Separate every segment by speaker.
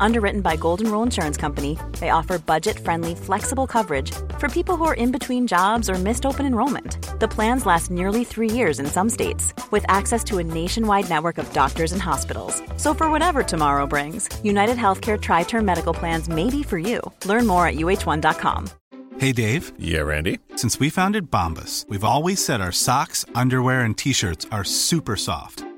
Speaker 1: Underwritten by Golden Rule Insurance Company, they offer budget friendly, flexible coverage for people who are in between jobs or missed open enrollment. The plans last nearly three years in some states, with access to a nationwide network of doctors and hospitals. So, for whatever tomorrow brings, United Healthcare Tri Term Medical Plans may be for you. Learn more at uh1.com.
Speaker 2: Hey, Dave.
Speaker 3: Yeah, Randy.
Speaker 2: Since we founded Bombus, we've always said our socks, underwear, and t shirts are super soft.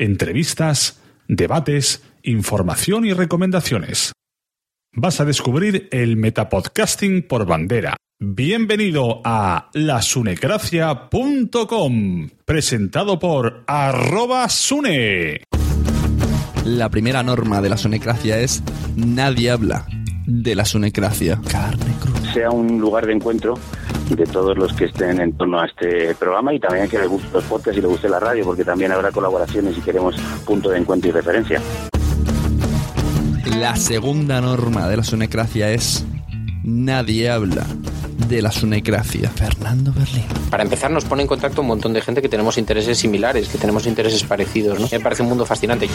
Speaker 4: Entrevistas, debates, información y recomendaciones. Vas a descubrir el metapodcasting por bandera. Bienvenido a lasunecracia.com, presentado por arroba sune.
Speaker 5: La primera norma de la sonecracia es nadie habla de la sonecracia. Carne cruda.
Speaker 6: sea un lugar de encuentro de todos los que estén en torno a este programa y también que les guste los podcasts y les guste la radio, porque también habrá colaboraciones y queremos punto de encuentro y referencia.
Speaker 5: La segunda norma de la sonecracia es nadie habla de la sonecracia. Fernando Berlín.
Speaker 7: Para empezar, nos pone en contacto un montón de gente que tenemos intereses similares, que tenemos intereses parecidos. ¿no? Me parece un mundo fascinante.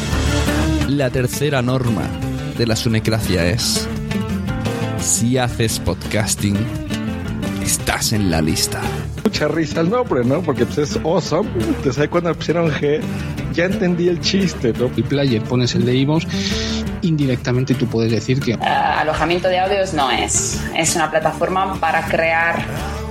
Speaker 5: La tercera norma de la sonecracia es si haces podcasting, estás en la lista.
Speaker 8: Mucha risa el nombre, ¿no? Porque pues, es awesome. Entonces ahí cuando pusieron G, ya entendí el chiste, ¿no?
Speaker 9: el player pones el de iVoox, indirectamente tú puedes decir que
Speaker 10: Ah, alojamiento de audios no es. Es una plataforma para crear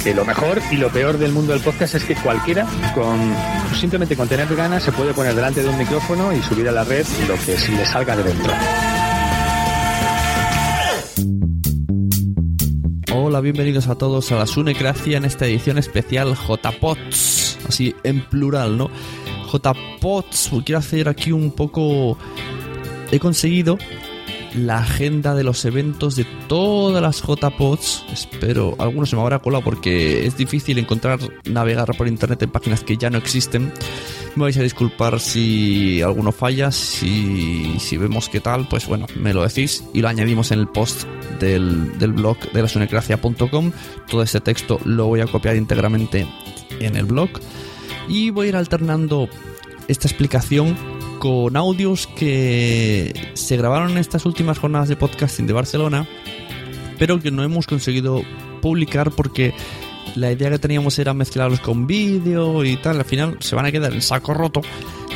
Speaker 11: Que lo mejor y lo peor del mundo del podcast es que cualquiera, con simplemente con tener ganas, se puede poner delante de un micrófono y subir a la red lo que se le salga de dentro.
Speaker 5: Hola, bienvenidos a todos a la Sunecracia en esta edición especial JPOTS, así en plural, ¿no? JPOTS, quiero hacer aquí un poco... He conseguido la agenda de los eventos de todas las JPODs. Espero, algunos se me habrá colado porque es difícil encontrar, navegar por internet en páginas que ya no existen. Me vais a disculpar si alguno falla, si, si vemos qué tal, pues bueno, me lo decís y lo añadimos en el post del, del blog de la sunecracia.com. Todo este texto lo voy a copiar íntegramente en el blog y voy a ir alternando esta explicación con audios que se grabaron en estas últimas jornadas de podcasting de Barcelona, pero que no hemos conseguido publicar porque la idea que teníamos era mezclarlos con vídeo y tal. Al final se van a quedar en saco roto.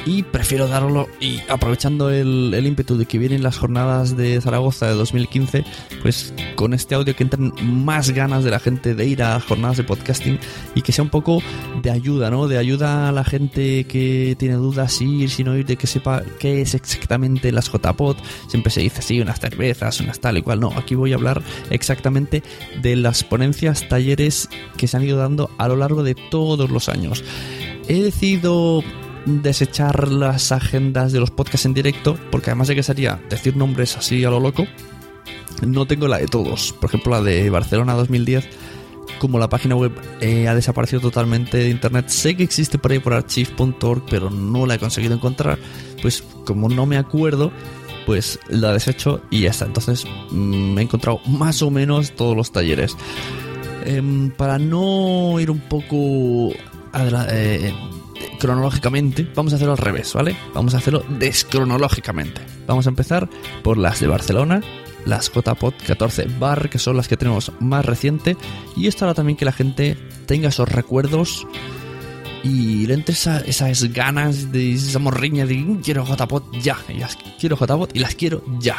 Speaker 5: Y prefiero darlo y aprovechando el, el, ímpetu de que vienen las jornadas de Zaragoza de 2015, pues con este audio que entren más ganas de la gente de ir a jornadas de podcasting y que sea un poco de ayuda, ¿no? De ayuda a la gente que tiene dudas si ir, si no ir, de que sepa qué es exactamente las JPod. Siempre se dice, sí, unas cervezas, unas tal y cual. No, aquí voy a hablar exactamente de las ponencias, talleres que se han ido dando a lo largo de todos los años. He decidido desechar las agendas de los podcasts en directo, porque además de que sería decir nombres así a lo loco, no tengo la de todos. Por ejemplo, la de Barcelona 2010 como la página web eh, ha desaparecido totalmente de internet, sé que existe por ahí por archive.org, pero no la he conseguido encontrar, pues como no me acuerdo, pues la deshecho y ya está. Entonces mm, me he encontrado más o menos todos los talleres. Em, para no ir un poco adela- eh, cronológicamente, vamos a hacerlo al revés, ¿vale? Vamos a hacerlo descronológicamente. Vamos a empezar por las de Barcelona, las JPod 14 Bar, que son las que tenemos más reciente, y esto hará también que la gente tenga esos recuerdos y le entre esa- esas ganas de esa morriña de "Mm, quiero JPod ya, y las quiero JPod y las quiero ya.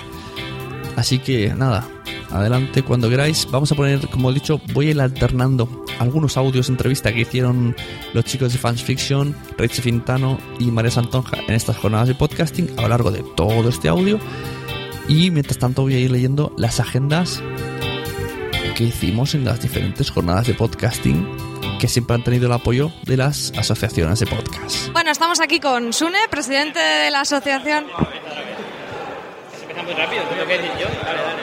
Speaker 5: Así que nada, adelante cuando queráis. Vamos a poner, como he dicho, voy a ir alternando algunos audios de entrevista que hicieron los chicos de Fans Fiction, Richie Fintano y María Santonja en estas jornadas de podcasting a lo largo de todo este audio. Y mientras tanto voy a ir leyendo las agendas que hicimos en las diferentes jornadas de podcasting que siempre han tenido el apoyo de las asociaciones de podcast.
Speaker 12: Bueno, estamos aquí con Sune, presidente de la asociación.
Speaker 13: Empieza muy rápido, tengo que decir yo. Dale, dale.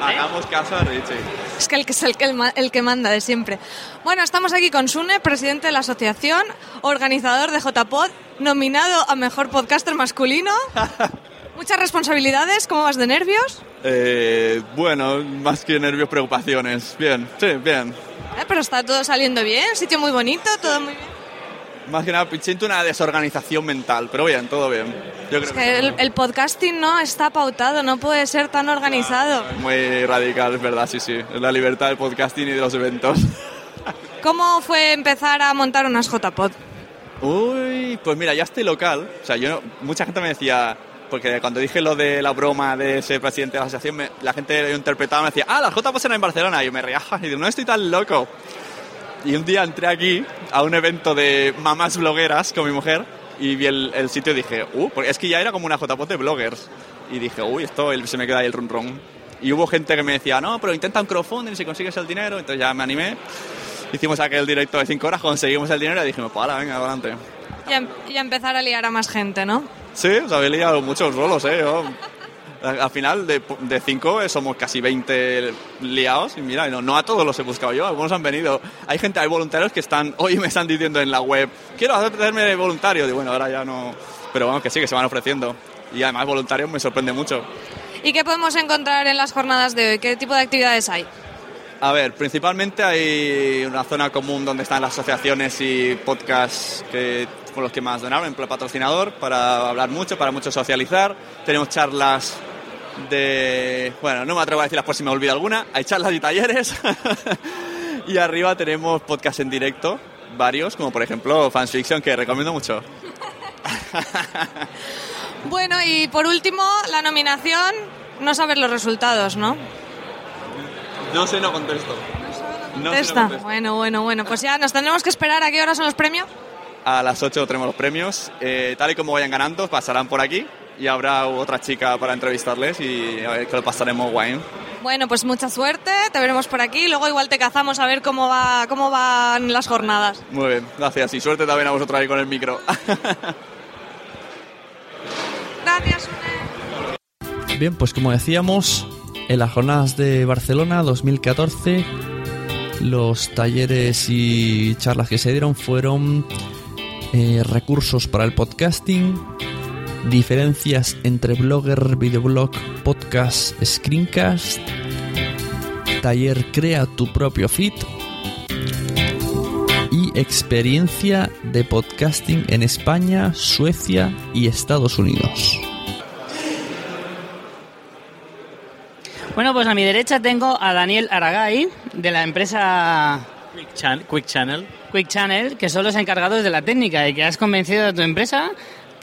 Speaker 14: Hagamos caso a Richie.
Speaker 12: Es que el que es el que, el, ma- el que manda de siempre. Bueno, estamos aquí con Sune, presidente de la asociación, organizador de JPod, nominado a mejor podcaster masculino. Muchas responsabilidades, ¿cómo vas de nervios?
Speaker 14: Eh, bueno, más que nervios, preocupaciones. Bien, sí, bien.
Speaker 12: Eh, pero está todo saliendo bien, sitio muy bonito, todo muy bien.
Speaker 14: Más que nada, siento una desorganización mental, pero bien, todo bien. Yo creo
Speaker 12: Es que el, el podcasting no está pautado, no puede ser tan organizado.
Speaker 14: que es muy radical, es verdad, sí, sí. Es la libertad del podcasting y de los eventos.
Speaker 12: ¿Cómo fue empezar a montar unas JPod?
Speaker 14: Uy, pues mira, ya estoy local. O sea, yo mucha gente me decía, porque cuando dije lo de la broma de ser presidente de la asociación, me- la gente lo interpretaba, me decía, ah, las J pasan en Barcelona. Y yo me reía y digo, no estoy tan loco. Y un día entré aquí a un evento de mamás blogueras con mi mujer y vi el, el sitio y dije, uh, porque es que ya era como una JPOT de bloggers. Y dije, uy, esto se me queda ahí el run run. Y hubo gente que me decía, no, pero intenta un crowdfunding si consigues el dinero. Entonces ya me animé. Hicimos aquel directo de 5 horas, conseguimos el dinero y dijimos, pues ahora, venga, adelante.
Speaker 12: Y, a, y a empezar a liar a más gente, ¿no?
Speaker 14: Sí, os habéis liado muchos rolos, ¿eh? Yo- al al final, de, de cinco eh, somos casi 20 liados. Y mira, no, no a todos los he buscado yo, algunos han venido. Hay gente, hay voluntarios que están, hoy me están diciendo en la web, quiero hacerme voluntario. Digo, bueno, ahora ya no. Pero vamos, que sí, que se van ofreciendo. Y además, voluntarios me sorprende mucho.
Speaker 12: ¿Y qué podemos encontrar en las jornadas de hoy? ¿Qué tipo de actividades hay?
Speaker 14: A ver, principalmente hay una zona común donde están las asociaciones y podcasts que, con los que más donaron, en patrocinador, para hablar mucho, para mucho socializar. Tenemos charlas de... Bueno, no me atrevo a decirlas por si me olvido alguna. Hay charlas y talleres. y arriba tenemos podcasts en directo, varios, como por ejemplo Fans Fiction, que recomiendo mucho.
Speaker 12: Bueno, y por último, la nominación, no saber los resultados, ¿no?
Speaker 14: No sé, no contesto. No sé, no contesto.
Speaker 12: Bueno, bueno, bueno, pues ya nos tendremos que esperar a qué hora son los premios.
Speaker 14: A las 8 tenemos los premios. Eh, tal y como vayan ganando, pasarán por aquí y habrá otra chica para entrevistarles y a ver que lo pasaremos guay.
Speaker 12: Bueno, pues mucha suerte, te veremos por aquí, luego igual te cazamos a ver cómo va cómo van las jornadas.
Speaker 14: Muy bien, gracias y suerte también a vosotros ahí con el micro.
Speaker 12: Gracias.
Speaker 5: Bien, pues como decíamos, en las jornadas de Barcelona 2014, los talleres y charlas que se dieron fueron eh, recursos para el podcasting, diferencias entre blogger, videoblog, podcast, screencast, taller Crea tu propio feed y experiencia de podcasting en España, Suecia y Estados Unidos.
Speaker 15: Bueno, pues a mi derecha tengo a Daniel Aragay de la empresa
Speaker 13: Quick, Chan- Quick Channel.
Speaker 15: Quick Channel, que son los encargados de la técnica y que has convencido a tu empresa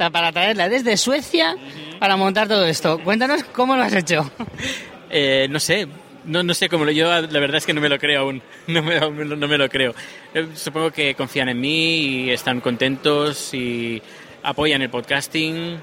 Speaker 15: para traerla desde Suecia para montar todo esto. Cuéntanos cómo lo has hecho.
Speaker 13: Eh, no sé, no, no sé cómo lo yo la verdad es que no me lo creo aún, no me, no me lo creo. Eh, Supongo que confían en mí y están contentos y apoyan el podcasting.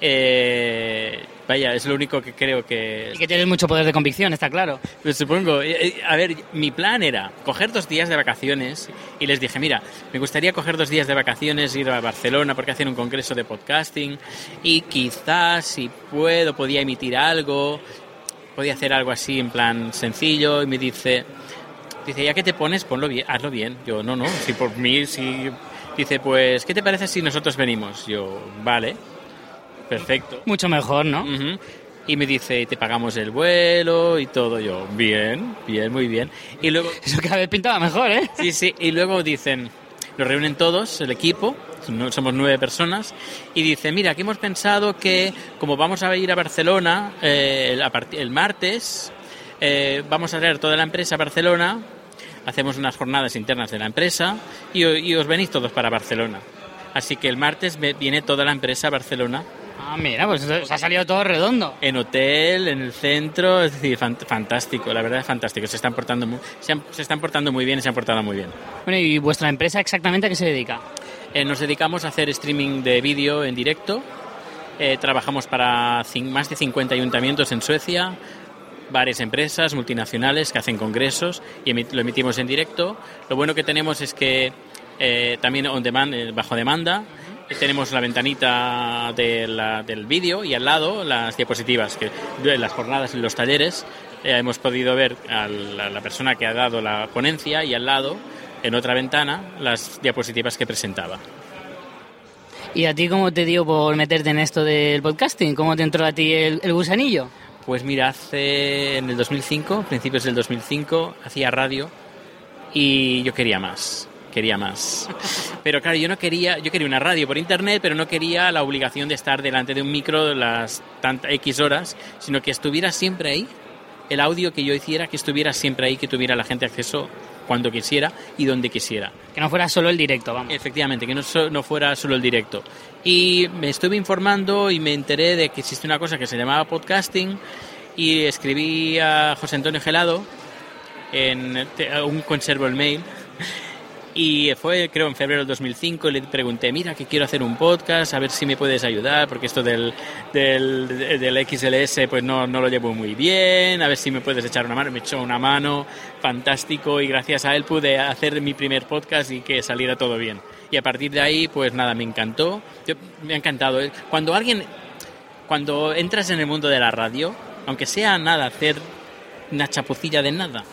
Speaker 13: Eh, vaya, es lo único que creo que...
Speaker 15: Y que tienes mucho poder de convicción, está claro.
Speaker 13: Pues supongo. Eh, eh, A ver, mi plan era coger dos días de vacaciones y les dije, mira, me gustaría coger dos días de vacaciones, ir a Barcelona porque hacen un congreso de podcasting y quizás, si puedo, podía emitir algo, podía hacer algo así en plan sencillo y me dice, Dice, ya que te pones, ponlo bien, hazlo bien. Yo, no, no, si por mí, si... Dice, pues, ¿qué te parece si nosotros venimos? Yo, vale, perfecto.
Speaker 15: Mucho mejor, ¿no?
Speaker 13: Y me dice, te pagamos el vuelo y todo. Yo, bien, bien, muy bien. Y luego...
Speaker 15: Eso cada vez pintaba mejor, ¿eh?
Speaker 13: Sí, sí. Y luego dicen, lo reúnen todos, el equipo, somos nueve personas, y dicen, mira, aquí hemos pensado que como vamos a ir a Barcelona eh, el, martes, eh, vamos a traer toda la empresa a Barcelona, hacemos unas jornadas internas de la empresa y, y os venís todos para Barcelona. Así que el martes viene toda la empresa a Barcelona.
Speaker 15: Ah, mira, pues se ha salido todo redondo.
Speaker 13: En hotel, en el centro, es decir, fan- fantástico, la verdad es fantástico. Se están portando muy, se, han- se están portando muy bien y se han portado muy bien.
Speaker 15: Bueno, ¿y vuestra empresa exactamente a qué se dedica?
Speaker 13: Eh, nos dedicamos a hacer streaming de vídeo en directo. Eh, trabajamos para más de 50 ayuntamientos en Suecia, varias empresas multinacionales que hacen congresos y lo emitimos en directo. Lo bueno que tenemos es que eh, también on demand, eh, bajo demanda, tenemos la ventanita de la- del vídeo y al lado las diapositivas, que de las jornadas y los talleres eh, hemos podido ver a la, la persona que ha dado la ponencia y al lado, en otra ventana, las diapositivas que presentaba.
Speaker 15: ¿Y a ti cómo te dio por meterte en esto del podcasting? ¿Cómo te entró a ti el, el gusanillo?
Speaker 13: Pues mira, hace en el 2005, principios del 2005, hacía radio y yo quería más, quería más. Pero claro, yo no quería, yo quería una radio por internet, pero no quería la obligación de estar delante de un micro las tantas X horas, sino que estuviera siempre ahí, el audio que yo hiciera, que estuviera siempre ahí, que tuviera la gente acceso cuando quisiera y donde quisiera.
Speaker 15: Que no fuera solo el directo, vamos.
Speaker 13: Efectivamente, que no, so- no fuera solo el directo. Y me estuve informando y me enteré de que existe una cosa que se llamaba podcasting y escribí a José Antonio Gelado en te- a un conservo el mail y fue creo en febrero del 2005 y le pregunté mira que quiero hacer un podcast a ver si me puedes ayudar porque esto del, del, del XLS pues no, no lo llevo muy bien a ver si me puedes echar una mano me echó una mano fantástico y gracias a él pude hacer mi primer podcast y que saliera todo bien. Y a partir de ahí pues nada me encantó. Yo- me ha encantado. Cuando alguien cuando entras en el mundo de la radio aunque sea nada hacer una chapucilla de nada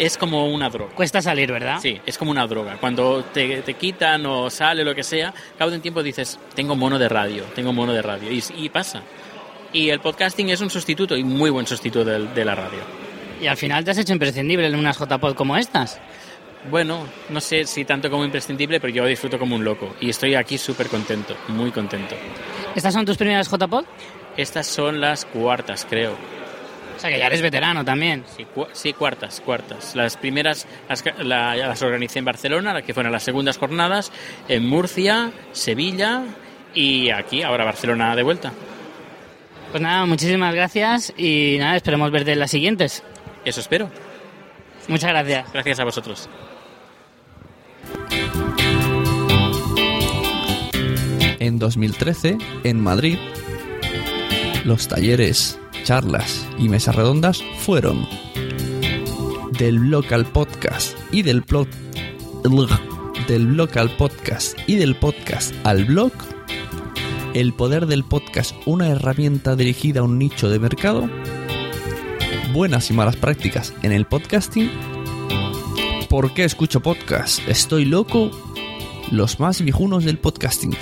Speaker 13: es como una droga.
Speaker 15: Cuesta salir, ¿verdad?
Speaker 13: Sí, es como una droga. Cuando te, te quitan o sale lo que sea, cabo de un tiempo dices, tengo mono de radio, tengo mono de radio. Y, y pasa. Y el podcasting es un sustituto y muy buen sustituto de, la radio.
Speaker 15: Y al final te has hecho imprescindible en unas JPod como estas.
Speaker 13: Bueno, no sé si tanto como imprescindible, pero yo disfruto como un loco. Y estoy aquí súper contento, muy contento.
Speaker 15: ¿Estas son tus primeras JPod?
Speaker 13: Estas son las cuartas, creo.
Speaker 15: O sea que ya eres veterano también.
Speaker 13: Sí, cu- sí, cuartas, cuartas. Las primeras las, la- las organicé en Barcelona, las que fueron las segundas jornadas, en Murcia, Sevilla y aquí, ahora Barcelona de vuelta.
Speaker 15: Pues nada, muchísimas gracias y nada, esperemos verte en las siguientes.
Speaker 13: Eso espero.
Speaker 15: Muchas gracias.
Speaker 13: Gracias a vosotros.
Speaker 5: En 2013, en Madrid, los talleres, charlas y mesas redondas fueron del local podcast y del blog del local podcast y del podcast al blog el poder del podcast una herramienta dirigida a un nicho de mercado buenas y malas prácticas en el podcasting ¿Por qué escucho podcast? ¿Estoy loco? Los más viejunos del podcasting.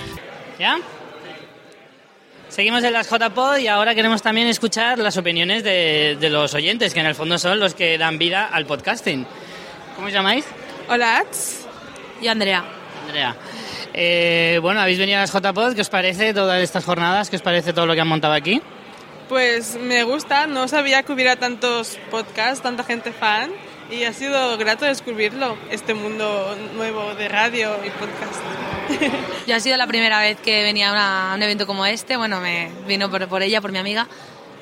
Speaker 15: ¿Ya? Seguimos en las JPod y ahora queremos también escuchar las opiniones de, de los oyentes, que en el fondo son los que dan vida al podcasting. ¿Cómo os llamáis?
Speaker 16: Hola, Ats. Y Andrea.
Speaker 15: Andrea. Eh, bueno, habéis venido a las JPod, ¿qué os parece todas estas jornadas? ¿Qué os parece todo lo que han montado aquí?
Speaker 16: Pues me gusta, no sabía que hubiera tantos podcasts, tanta gente fan y ha sido grato descubrirlo, este mundo nuevo de radio y podcast.
Speaker 17: Yo ha sido la primera vez que venía a, una- a un evento como este, bueno, me vino por, por ella, por mi amiga,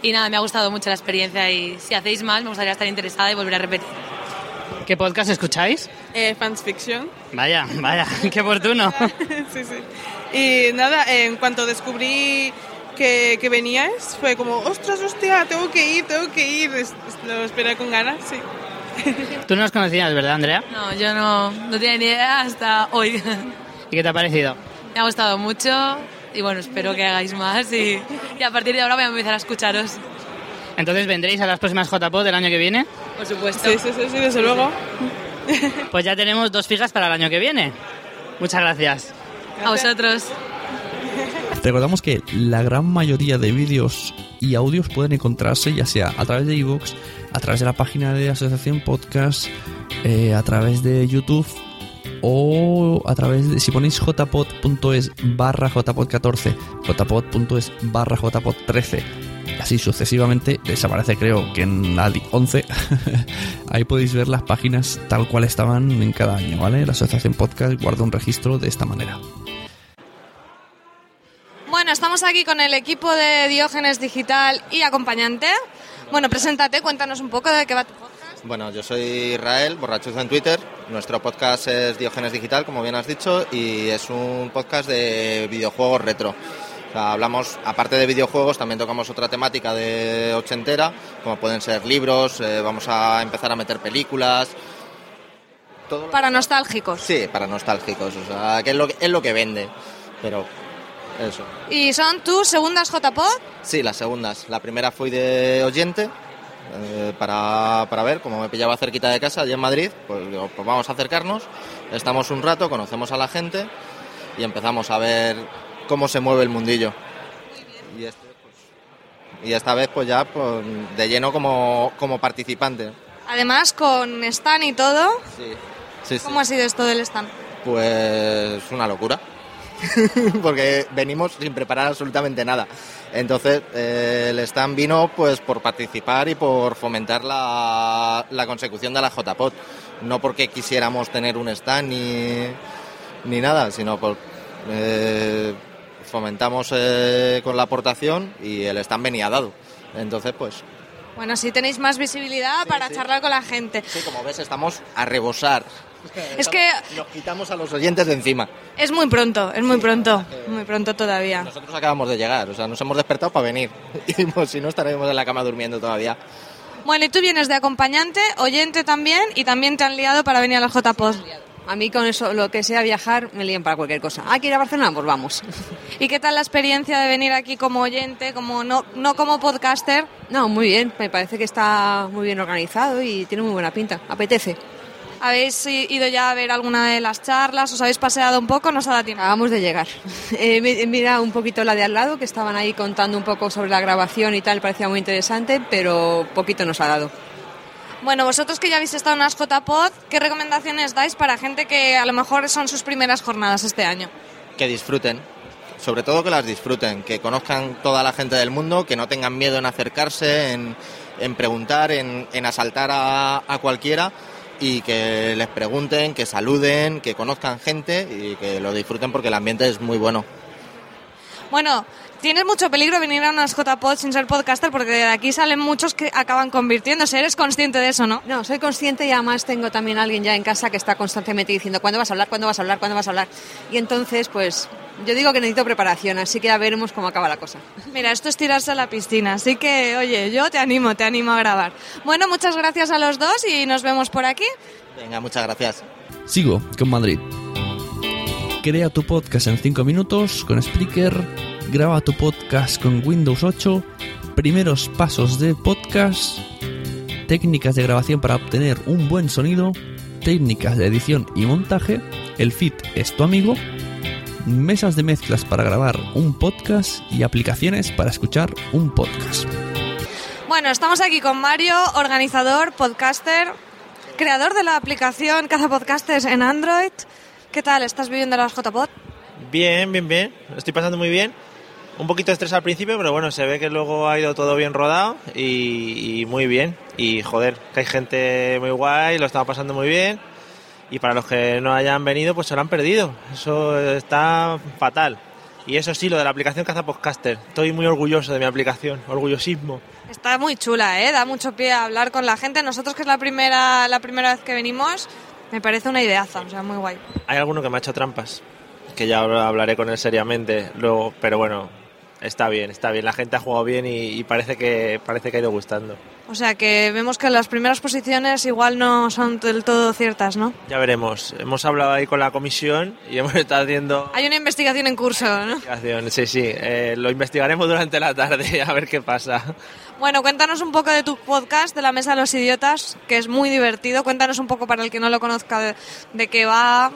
Speaker 17: y nada, me ha gustado mucho la experiencia y si hacéis más me gustaría estar interesada y volver a repetir.
Speaker 15: ¿Qué podcast escucháis?
Speaker 16: Eh, Fans Fiction.
Speaker 15: Vaya, vaya, qué oportuno.
Speaker 16: sí, sí. Y nada, en cuanto descubrí que, que veníais, fue como, ostras, hostia, tengo que ir, tengo que ir. Lo esperé con ganas, sí.
Speaker 15: Tú no os conocías, ¿verdad, Andrea?
Speaker 17: No, yo no, no tenía ni idea hasta hoy.
Speaker 15: ¿Y qué te ha parecido?
Speaker 17: me ha gustado mucho y bueno, espero que hagáis más y, y a partir de ahora voy a empezar a escucharos.
Speaker 15: Entonces, ¿vendréis a las próximas JPod del año que viene?
Speaker 16: Por supuesto. Sí, sí, sí, sí, desde luego.
Speaker 15: Pues ya tenemos dos fijas para el año que viene. Muchas gracias.
Speaker 17: A vosotros.
Speaker 5: Recordamos que la gran mayoría de vídeos y audios pueden encontrarse ya sea a través de iVoox, a través de la página de Asociación Podcast, eh, a través de YouTube o a través de, si ponéis jpod.es barra jpod14, jpod.es barra jpod13, así sucesivamente, desaparece creo que en la 11, ahí podéis ver las páginas tal cual estaban en cada año, ¿vale? La Asociación Podcast guarda un registro de esta manera.
Speaker 12: Bueno, estamos aquí con el equipo de Diógenes Digital y acompañante. Bueno, preséntate, cuéntanos un poco de qué va tu podcast.
Speaker 18: Bueno, yo soy Israel, borrachuzo en Twitter. Nuestro podcast es Diógenes Digital, como bien has dicho, y es un podcast de videojuegos retro. O sea, hablamos, aparte de videojuegos, también tocamos otra temática de ochentera, como pueden ser libros, eh, vamos a empezar a meter películas. Todo
Speaker 12: Para nostálgicos.
Speaker 18: Sí, para nostálgicos, o sea, que es lo que, es lo que vende. Pero eso.
Speaker 12: ¿Y son tus segundas JPod?
Speaker 18: Sí, las segundas. La primera fui de oyente eh, para, para ver, como me pillaba cerquita de casa, allí en Madrid, pues digo, pues vamos a acercarnos, estamos un rato, conocemos a la gente y empezamos a ver cómo se mueve el mundillo. Y, este, pues, y esta vez pues ya pues, de lleno como, como participante.
Speaker 12: Además, con stand y todo.
Speaker 18: Sí, sí, sí.
Speaker 12: ¿Cómo ha sido esto del stand?
Speaker 18: Pues una locura. porque venimos sin preparar absolutamente nada. Entonces, eh, el stand vino pues por participar y por fomentar la, la consecución de la JPOT. No porque quisiéramos tener un stand ni, ni nada, sino por eh, fomentamos eh, con la aportación y el stand venía dado. Entonces, pues
Speaker 12: Bueno, así tenéis más visibilidad para charlar con la gente.
Speaker 18: Sí, como ves, estamos a rebosar.
Speaker 12: Es que
Speaker 18: Nos quitamos a los oyentes de encima.
Speaker 12: es muy pronto, es muy pronto, muy pronto todavía.
Speaker 18: Nosotros acabamos de llegar, o sea, nos hemos despertado para venir. Y pues, si no, estaremos en la cama durmiendo todavía.
Speaker 12: Bueno, y tú vienes de acompañante, oyente también, y también te han liado para venir a la JPod.
Speaker 19: A mí con eso, lo que sea viajar, me lían para cualquier cosa. ¿Ah, que ir a Barcelona? Pues vamos.
Speaker 12: ¿Y qué tal la experiencia de venir aquí como oyente, como no, no como podcaster?
Speaker 19: No, muy bien. Me parece que está muy bien organizado y tiene muy buena pinta. Apetece.
Speaker 12: ¿Habéis ido ya a ver alguna de las charlas? ¿Os habéis paseado un poco? ¿No os ha dado tiempo?
Speaker 19: Acabamos de llegar. Eh, mi- he mirado un poquito la de al lado, que estaban ahí contando un poco sobre la grabación y tal, parecía muy interesante, pero poquito nos ha dado.
Speaker 12: Bueno, vosotros que ya habéis estado en unas JPod, ¿qué recomendaciones dais para gente que a lo mejor son sus primeras jornadas este año?
Speaker 18: Que disfruten, sobre todo que las disfruten, que conozcan toda la gente del mundo, que no tengan miedo en acercarse, en, en preguntar, en, en asaltar a, a cualquiera y que les pregunten, que saluden, que conozcan gente y que lo disfruten porque el ambiente es muy bueno.
Speaker 12: Bueno, tienes mucho peligro venir a unas JPod sin ser podcaster porque de aquí salen muchos que acaban convirtiéndose. ¿Eres consciente de eso, no?
Speaker 19: No, soy consciente y además tengo también a alguien ya en casa que está constantemente diciendo ¿cuándo vas a hablar? ¿cuándo vas a hablar? ¿cuándo vas a hablar? Y entonces, pues, yo digo que necesito preparación, así que ya veremos cómo acaba la cosa.
Speaker 12: Mira, esto es tirarse a la piscina, así que, oye, yo te animo, te animo a grabar. Bueno, muchas gracias a los dos y nos vemos por aquí.
Speaker 18: Venga, muchas gracias.
Speaker 5: Sigo con Madrid. Crea tu podcast en 5 minutos con Spreaker. Graba tu podcast con Windows 8. Primeros pasos de podcast. Técnicas de grabación para obtener un buen sonido. Técnicas de edición y montaje. El feed es tu amigo. Mesas de mezclas para grabar un podcast y aplicaciones para escuchar un podcast.
Speaker 12: Bueno, estamos aquí con Mario, organizador, podcaster, creador de la aplicación Caza Podcasters en Android. ¿Qué tal? ¿Estás viviendo las JPod?
Speaker 20: Bien, bien, bien. Lo estoy pasando muy bien. Un poquito de estrés al principio, pero bueno, se ve que luego ha ido todo bien rodado y, y muy bien. Y joder, que hay gente muy guay, lo estamos pasando muy bien. Y para los que no hayan venido, pues se lo han perdido. Eso está fatal. Y eso sí, lo de la aplicación Caza Podcaster. Estoy muy orgulloso de mi aplicación, orgullosismo.
Speaker 12: Está muy chula, ¿eh? Da mucho pie a hablar con la gente. Nosotros, que es la primera, la primera vez que venimos, me parece una ideaza, o sea, muy guay.
Speaker 20: Hay alguno que me ha hecho trampas, que ya hablaré con él seriamente luego, pero bueno, está bien, está bien. La gente ha jugado bien y, y parece que parece que ha ido gustando.
Speaker 12: O sea que vemos que las primeras posiciones igual no son del todo ciertas, ¿no?
Speaker 20: Ya veremos. Hemos hablado ahí con la comisión y hemos estado haciendo
Speaker 12: Hay una investigación en curso, ¿no?
Speaker 20: investigación. Sí, sí. eh, lo investigaremos durante la tarde a ver qué pasa.
Speaker 12: Bueno, cuéntanos un poco de tu podcast, de la Mesa de los Idiotas, que es muy divertido. Cuéntanos un poco para el que no lo conozca de, de qué va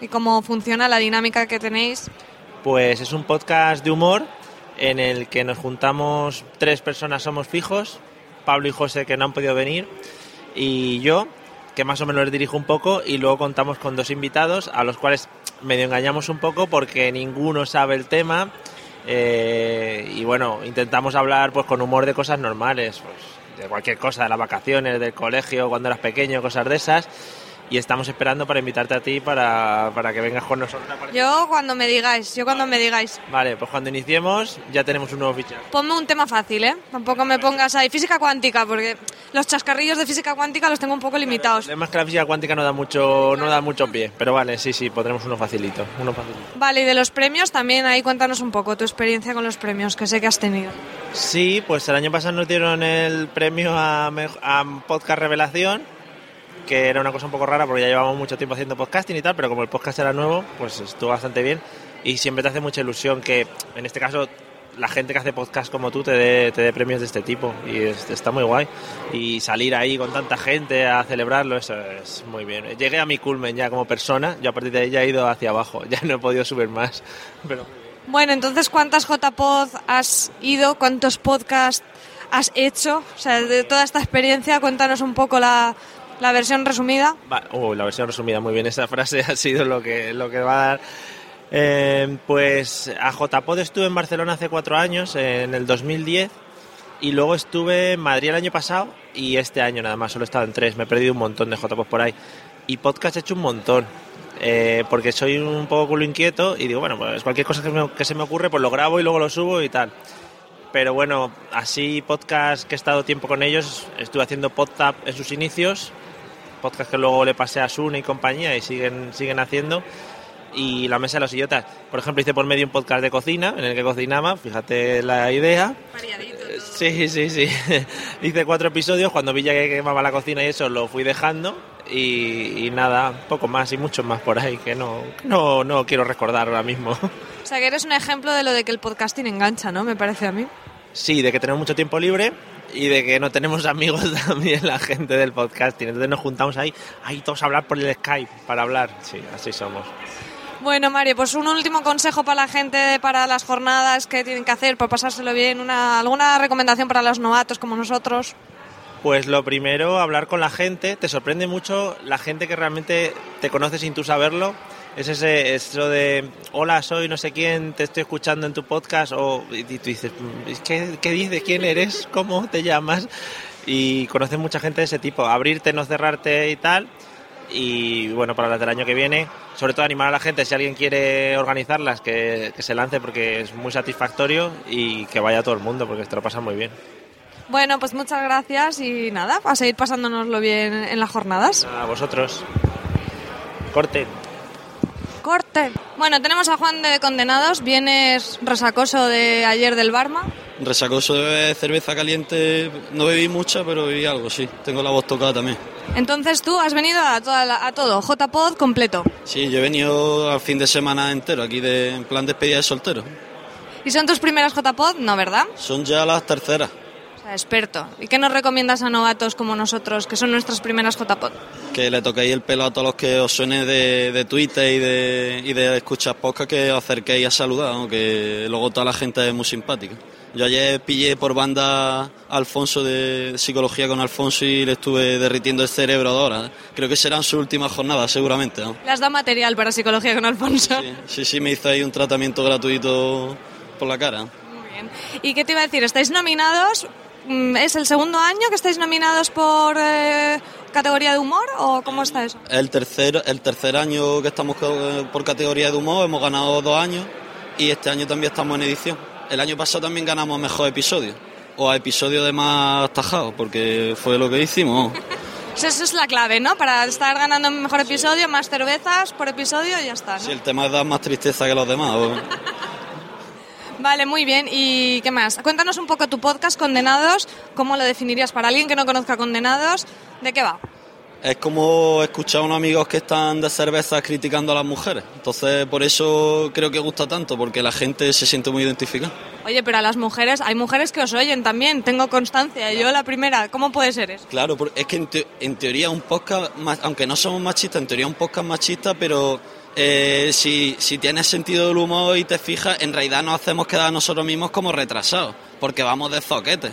Speaker 12: y cómo funciona la dinámica que tenéis.
Speaker 20: Pues es un podcast de humor en el que nos juntamos tres personas somos fijos, Pablo y José que no han podido venir y yo que más o menos les dirijo un poco y luego contamos con dos invitados a los cuales medio engañamos un poco porque ninguno sabe el tema eh, y bueno intentamos hablar pues con humor de cosas normales pues, de cualquier cosa de las vacaciones del colegio cuando eras pequeño cosas de esas y estamos esperando para invitarte a ti para, para que vengas con nosotros
Speaker 12: Yo cuando me digáis, yo cuando me digáis.
Speaker 20: Vale, pues cuando iniciemos ya tenemos un nuevo fichaje.
Speaker 12: Ponme un tema fácil, ¿eh? Tampoco me pongas ahí física cuántica, porque los chascarrillos de física cuántica los tengo un poco limitados.
Speaker 20: Además que la física cuántica no da mucho, no da mucho pie, pero vale, sí, sí, pondremos uno facilito, uno facilito.
Speaker 12: Vale, y de los premios también ahí cuéntanos un poco tu experiencia con los premios, que sé que has tenido.
Speaker 20: Sí, pues el año pasado nos dieron el premio a, a Podcast Revelación, que era una cosa un poco rara porque ya llevamos mucho tiempo haciendo podcasting y tal, pero como el podcast era nuevo, pues estuvo bastante bien y siempre te hace mucha ilusión que, en este caso, la gente que hace podcast como tú te dé, te dé premios de este tipo y es- está muy guay. Y salir ahí con tanta gente a celebrarlo, eso es muy bien. Llegué a mi culmen ya como persona, yo a partir de ahí ya he ido hacia abajo, ya no he podido subir más, pero...
Speaker 12: Bueno, entonces, ¿cuántas JPod has ido? ¿Cuántos podcasts has hecho? O sea, de toda esta experiencia, cuéntanos un poco la, la versión resumida.
Speaker 20: La versión resumida, muy bien. Esa frase ha sido lo que, lo que va a dar. Eh, pues a JPod estuve en Barcelona hace cuatro años, en el 2010, y luego estuve en Madrid el año pasado y este año nada más, solo he estado en tres. Me he perdido un montón de JPod por ahí. Y podcast he hecho un montón. eh, porque soy un poco culo inquieto y digo, bueno, pues cualquier cosa que, me- que se me ocurre, pues lo grabo y luego lo subo y tal. Pero bueno, así podcast que he estado tiempo con ellos, estuve haciendo PodTap en sus inicios, podcast que luego le pasé a Sune y compañía y siguen, siguen haciendo. Y La Mesa de los Idiotas. Por ejemplo, hice por medio un podcast de cocina en el que cocinaba, fíjate la idea. Sí, sí, sí. hice cuatro episodios, cuando vi ya que quemaba la cocina y eso lo fui dejando. Y, y nada, poco más y muchos más por ahí que no, no, no quiero recordar ahora mismo.
Speaker 12: O sea, que eres un ejemplo de lo de que el podcasting engancha, ¿no? Me parece a mí.
Speaker 20: Sí, de que tenemos mucho tiempo libre y de que no tenemos amigos también la gente del podcasting. Entonces nos juntamos ahí, ahí todos a hablar por el Skype para hablar. Sí, así somos.
Speaker 12: Bueno, Mario, pues un último consejo para la gente, para las jornadas que tienen que hacer, para pasárselo bien, una, alguna recomendación para los novatos como nosotros.
Speaker 20: Pues lo primero, hablar con la gente. Te sorprende mucho la gente que realmente te conoce sin tú saberlo. Es ese, eso de, hola, soy no sé quién, te estoy escuchando en tu podcast. O, y tú dices, ¿qué, qué dices? ¿Quién eres? ¿Cómo te llamas? Y conoces mucha gente de ese tipo. Abrirte, no cerrarte y tal. Y bueno, para las del año que viene, sobre todo animar a la gente, si alguien quiere organizarlas, que, que se lance porque es muy satisfactorio y que vaya todo el mundo porque te lo pasa muy bien.
Speaker 12: Bueno, pues muchas gracias y nada, a seguir pasándonoslo bien en las jornadas.
Speaker 20: A vosotros. Corte.
Speaker 12: Corte. Bueno, tenemos a Juan de Condenados, vienes resacoso de ayer del Barma.
Speaker 21: Resacoso de cerveza caliente, no bebí mucha, pero bebí algo, sí. Tengo la voz tocada también.
Speaker 12: Entonces tú has venido a, toda la- a todo, JPod completo.
Speaker 21: Sí, yo he venido al fin de semana entero, aquí de, en plan despedida de soltero.
Speaker 12: ¿Y son tus primeras JPod? No, ¿verdad?
Speaker 21: Son ya las terceras.
Speaker 12: Experto. ¿Y qué nos recomiendas a novatos como nosotros, que son nuestras primeras JPod?
Speaker 21: Que le toquéis el pelo a todos los que os suene de, de Twitter y de, y de escuchar podcast, que os acerquéis a saludar, ¿no? que luego toda la gente es muy simpática. Yo ayer pillé por banda a Alfonso de psicología con Alfonso y le estuve derritiendo el cerebro ahora. ¿eh? Creo que serán sus últimas jornadas, seguramente. ¿no?
Speaker 12: Le has dado material para psicología con Alfonso.
Speaker 21: Sí, sí, me hizo ahí un tratamiento gratuito por la cara.
Speaker 12: ¿Y qué te iba a decir? ¿Estáis nominados? Mm, ¿Es el segundo año que estáis nominados por eh, categoría de humor o cómo está eso?
Speaker 21: El tercer, el tercer año que estamos co- por categoría de humor, hemos ganado dos años y este año también estamos en edición. El año pasado también ganamos mejor episodio o a episodio de más tajados, porque fue lo que hicimos.
Speaker 12: Pues Esa es la clave, ¿no? Para estar ganando mejor episodio, más cervezas por episodio y ya está. ¿no?
Speaker 21: Si el tema es dar más tristeza que los demás.
Speaker 12: Vale, muy bien. ¿Y qué más? Cuéntanos un poco tu podcast, Condenados. ¿Cómo lo definirías para alguien que no conozca Condenados? ¿De qué va?
Speaker 21: Es como escuchar a unos amigos que están de cervezas criticando a las mujeres. Entonces, por eso creo que gusta tanto, porque la gente se siente muy identificada.
Speaker 12: Oye, pero a las mujeres, hay mujeres que os oyen también, tengo constancia, yo la primera. ¿Cómo puede ser eso?
Speaker 21: Claro, es que en, te- en teoría un podcast, aunque no somos machistas, en teoría un podcast machista, pero eh, si, si tienes sentido del humor y te fijas, en realidad nos hacemos quedar nosotros mismos como retrasados, porque vamos de zoquetes.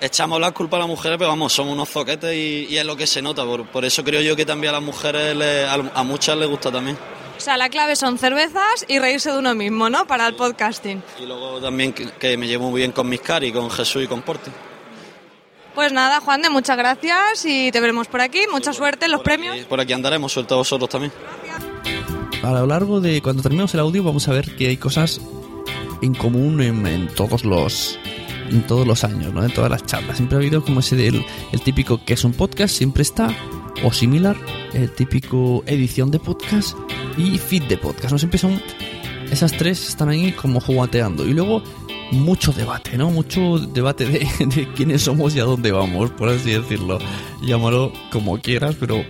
Speaker 21: Echamos la culpa a las mujeres, pero vamos, somos unos zoquetes y, y es lo que se nota. Por, por eso creo yo que también a las mujeres, le- a, a muchas les gusta también.
Speaker 12: O sea, la clave son cervezas y reírse de uno mismo, ¿no? Para el podcasting.
Speaker 21: Y luego también que, que me llevo muy bien con mis cari, con Jesús y con Porti.
Speaker 12: Pues nada, Juan de, muchas gracias y te veremos por aquí. Mucha suerte en los premios.
Speaker 21: Por aquí andaremos, suelto a vosotros también.
Speaker 5: A lo largo de cuando terminemos el audio vamos a ver que hay cosas en común en, todos los en todos los años, ¿no? En todas las charlas. Siempre ha habido como ese del el típico que es un podcast, siempre está, o similar, el típico edición de podcast y feed de podcast, ¿no? Siempre son esas tres están ahí como jugueteando. Y luego mucho debate, ¿no? Mucho debate de, de quiénes somos y a dónde vamos, por así decirlo. Llámalo como quieras, pero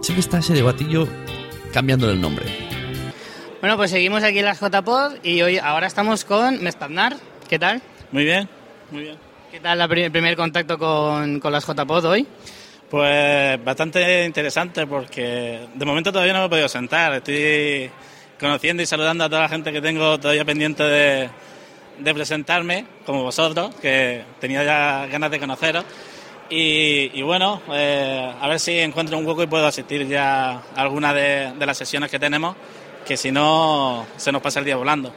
Speaker 5: siempre está ese debatillo cambiándole el nombre.
Speaker 15: Bueno, pues seguimos aquí en las JPod y hoy ahora estamos con Mestaznar. ¿Qué tal?
Speaker 13: Muy bien, muy bien.
Speaker 15: ¿Qué tal el primer contacto con, con las JPod hoy?
Speaker 13: Pues bastante interesante porque de momento todavía no me he podido sentar. Estoy conociendo y saludando a toda la gente que tengo todavía pendiente de, de presentarme, como vosotros, que tenía ya ganas de conoceros. Y, y bueno, eh, a ver si encuentro un hueco y puedo asistir ya a alguna de, de las sesiones que tenemos, que si no se nos pasa el día volando.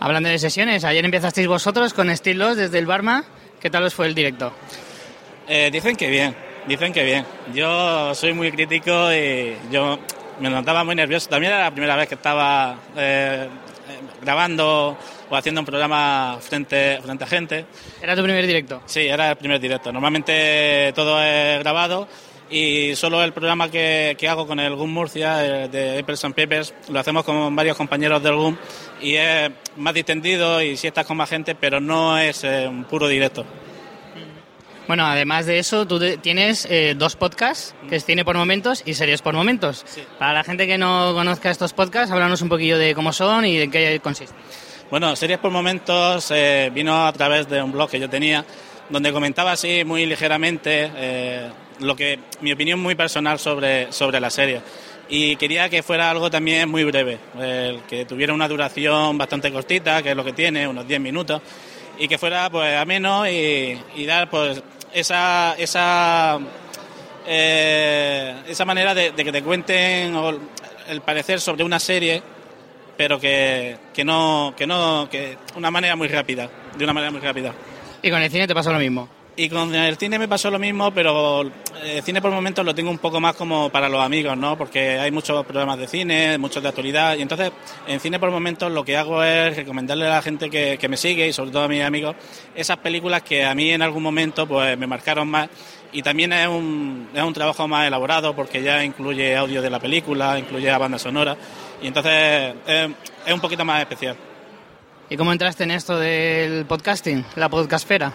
Speaker 15: Hablando de sesiones, ayer empezasteis vosotros con estilos desde el Barma. ¿Qué tal os fue el directo?
Speaker 13: Eh, dicen que bien, dicen que bien. Yo soy muy crítico y yo me notaba muy nervioso. También era la primera vez que estaba eh, eh, grabando o haciendo un programa frente, frente a gente.
Speaker 15: ¿Era tu primer directo?
Speaker 13: Sí, era el primer directo. Normalmente todo es grabado y solo el programa que, que hago con el GUM Murcia, de Papers and Papers, lo hacemos con varios compañeros del GUM y es más distendido y si estás con más gente, pero no es eh, un puro directo.
Speaker 15: Bueno, además de eso, tú tienes eh, dos podcasts, que es Cine por Momentos y Series por Momentos. Para la gente que no conozca estos podcasts, háblanos un poquillo de cómo son y de qué consisten.
Speaker 13: Bueno, Series por Momentos eh, vino a través de un blog que yo tenía, donde comentaba así muy ligeramente eh, lo que mi opinión muy personal sobre, sobre la serie. Y quería que fuera algo también muy breve, el que tuviera una duración bastante cortita, que es lo que tiene, unos 10 minutos, y que fuera pues ameno y, y dar pues esa, esa, eh, esa manera de, de que te cuenten el parecer sobre una serie pero que, que no que no que una manera muy rápida de una manera muy rápida
Speaker 15: Y con el cine te pasa lo mismo.
Speaker 13: Y con el cine me pasó lo mismo pero el cine por momentos lo tengo un poco más como para los amigos no porque hay muchos programas de cine muchos de actualidad y entonces en cine por momentos lo que hago es recomendarle a la gente que, que me sigue y sobre todo a mis amigos esas películas que a mí en algún momento pues me marcaron más y también es un, es un trabajo más elaborado porque ya incluye audio de la película, incluye la banda sonora y entonces es, es un poquito más especial.
Speaker 15: ¿Y cómo entraste en esto del podcasting, la podcastfera?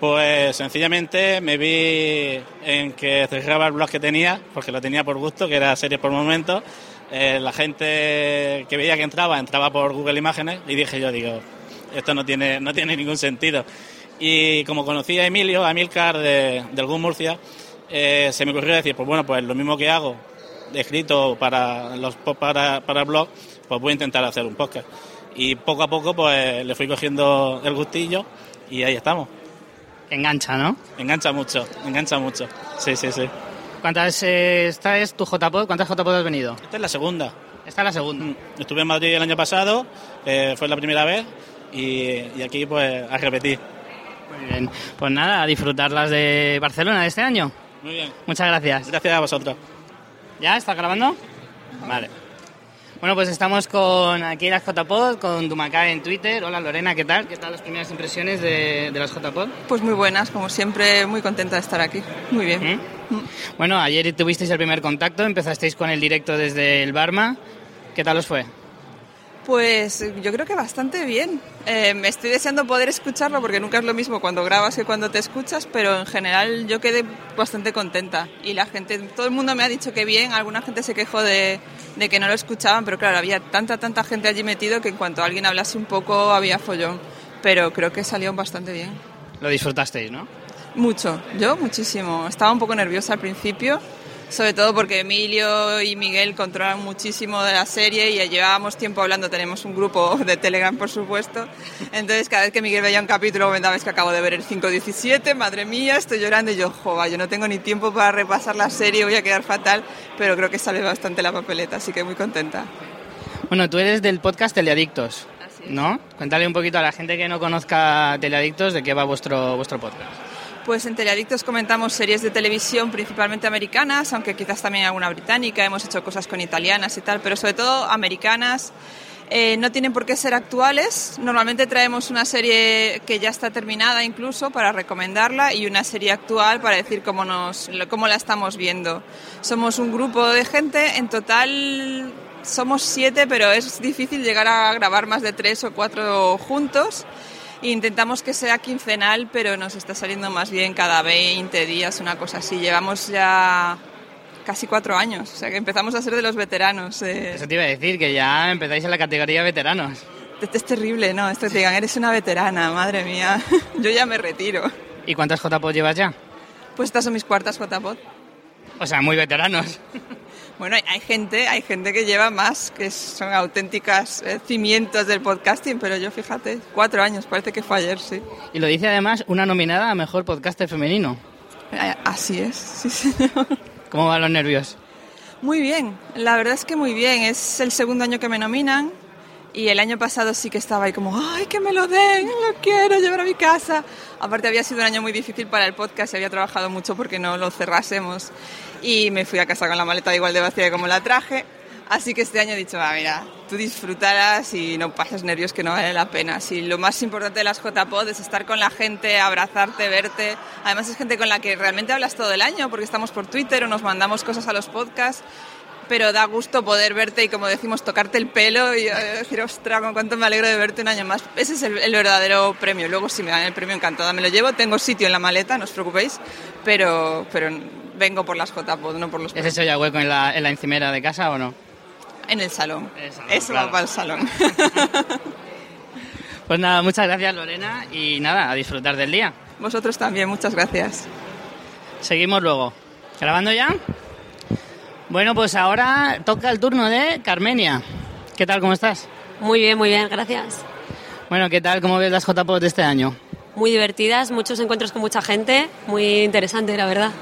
Speaker 13: Pues sencillamente me vi en que cerraba el blog que tenía, porque lo tenía por gusto, que era series por momentos. Eh, la gente que veía que entraba, entraba por Google Imágenes y dije yo, digo, esto no tiene, no tiene ningún sentido. Y como conocí a Emilio, a Milcar de, del Murcia, eh, se me ocurrió decir, pues bueno, pues lo mismo que hago, escrito para, los, para, para el blog, pues voy a intentar hacer un podcast. Y poco a poco pues le fui cogiendo el gustillo y ahí estamos.
Speaker 15: Engancha, ¿no?
Speaker 13: Engancha mucho, engancha mucho. Sí, sí, sí.
Speaker 15: ¿Cuántas, eh, esta es tu JPod? ¿Cuántas JPod has venido?
Speaker 13: Esta es la segunda.
Speaker 15: Esta es la segunda.
Speaker 13: Mm, Estuve en Madrid el año pasado, eh, fue la primera vez y, y aquí pues a repetir.
Speaker 15: Muy bien. Pues nada, a disfrutar las de Barcelona de este año.
Speaker 13: Muy bien.
Speaker 15: Muchas gracias.
Speaker 13: Gracias a vosotros.
Speaker 15: ¿Ya? ¿Está grabando? Vale. Bueno, pues estamos con aquí las JPod, con Dumacá en Twitter. Hola Lorena, ¿qué tal? ¿Qué tal las primeras impresiones de, de las JPod?
Speaker 22: Pues muy buenas, como siempre, muy contenta de estar aquí. Muy bien.
Speaker 15: Bueno, ayer tuvisteis el primer contacto, empezasteis con el directo desde el Barma. ¿Qué tal os fue?
Speaker 22: Pues yo creo que bastante bien. Eh, me estoy deseando poder escucharlo porque nunca es lo mismo cuando grabas que cuando te escuchas, pero en general yo quedé bastante contenta. Y la gente, todo el mundo me ha dicho que bien, alguna gente se quejó de, de que no lo escuchaban, pero claro, había tanta, tanta gente allí metido que en cuanto alguien hablase un poco había follón. Pero creo que salió bastante bien.
Speaker 15: Lo disfrutasteis, ¿no?
Speaker 22: Mucho, yo muchísimo. Estaba un poco nerviosa al principio, sobre todo porque Emilio y Miguel controlan muchísimo de la serie y ya llevábamos tiempo hablando, tenemos un grupo de Telegram por supuesto, entonces cada vez que Miguel veía un capítulo comentaba es que acabo de ver el 5.17, madre mía, estoy llorando y yo, jova, yo no tengo ni tiempo para repasar la serie, voy a quedar fatal, pero creo que sale bastante la papeleta, así que muy contenta.
Speaker 15: Bueno, tú eres del podcast Teleadictos, ¿no? Cuéntale un poquito a la gente que no conozca Teleadictos de qué va vuestro, vuestro podcast.
Speaker 22: Pues en Teleadictos comentamos series de televisión principalmente americanas, aunque quizás también alguna británica, hemos hecho cosas con italianas y tal, pero sobre todo americanas. Eh, no tienen por qué ser actuales. Normalmente traemos una serie que ya está terminada incluso para recomendarla y una serie actual para decir cómo, nos, cómo la estamos viendo. Somos un grupo de gente, en total somos siete, pero es difícil llegar a grabar más de tres o cuatro juntos. Intentamos que sea quincenal, pero nos está saliendo más bien cada 20 días, una cosa así. Llevamos ya casi cuatro años, o sea que empezamos a ser de los veteranos. eh.
Speaker 15: Eso te iba a decir, que ya empezáis en la categoría veteranos.
Speaker 22: Esto es terrible, ¿no? Esto te digan, eres una veterana, madre mía. Yo ya me retiro.
Speaker 15: ¿Y cuántas JPOD llevas ya?
Speaker 22: Pues estas son mis cuartas JPod.
Speaker 15: O sea, muy veteranos.
Speaker 22: Bueno, hay- gente, hay gente que lleva más, que son auténticas eh, cimientos del podcasting, pero yo fíjate, cuatro años, parece que fue ayer, sí.
Speaker 15: Y lo dice además una nominada a Mejor Podcaster Femenino.
Speaker 22: Eh, Así es, sí, señor.
Speaker 15: ¿Cómo van los nervios?
Speaker 22: Muy bien, la verdad es que muy bien. Es el segundo año que me nominan y el año pasado sí que estaba ahí como, ¡ay, que me lo den! ¡Lo quiero llevar a mi casa! Aparte había sido un año muy difícil para el podcast y había trabajado mucho porque no lo cerrásemos y me fui a casa con la maleta igual de vacía como la traje. Así que este año he dicho, va, mira, tú disfrutarás y no pases nervios que no vale la pena. Si lo más importante de las JPod es estar con la gente, abrazarte, verte. Además es gente con la que realmente hablas todo el año porque estamos por Twitter o nos mandamos cosas a los podcasts. Pero da gusto poder verte y, como decimos, tocarte el pelo y eh, decir, ostras, con cuánto me alegro de verte un año más. Ese es el, el verdadero premio. Luego, si me dan el premio, encantada me lo llevo. Tengo sitio en la maleta, no os preocupéis. Pero, pero vengo por las JPod, no por los
Speaker 15: ¿Es eso ya hueco en la, en la encimera de casa o no?
Speaker 22: En el salón. Eso
Speaker 15: claro.
Speaker 22: va para el salón.
Speaker 15: Pues nada, muchas gracias Lorena y nada, a disfrutar del día.
Speaker 22: Vosotros también, muchas gracias.
Speaker 15: Seguimos luego. ¿Grabando ya? Bueno, pues ahora toca el turno de Carmenia. ¿Qué tal, cómo estás?
Speaker 23: Muy bien, muy bien, gracias.
Speaker 15: Bueno, ¿qué tal, cómo ves las JPOD de este año?
Speaker 23: Muy divertidas, muchos encuentros con mucha gente, muy interesante, la verdad.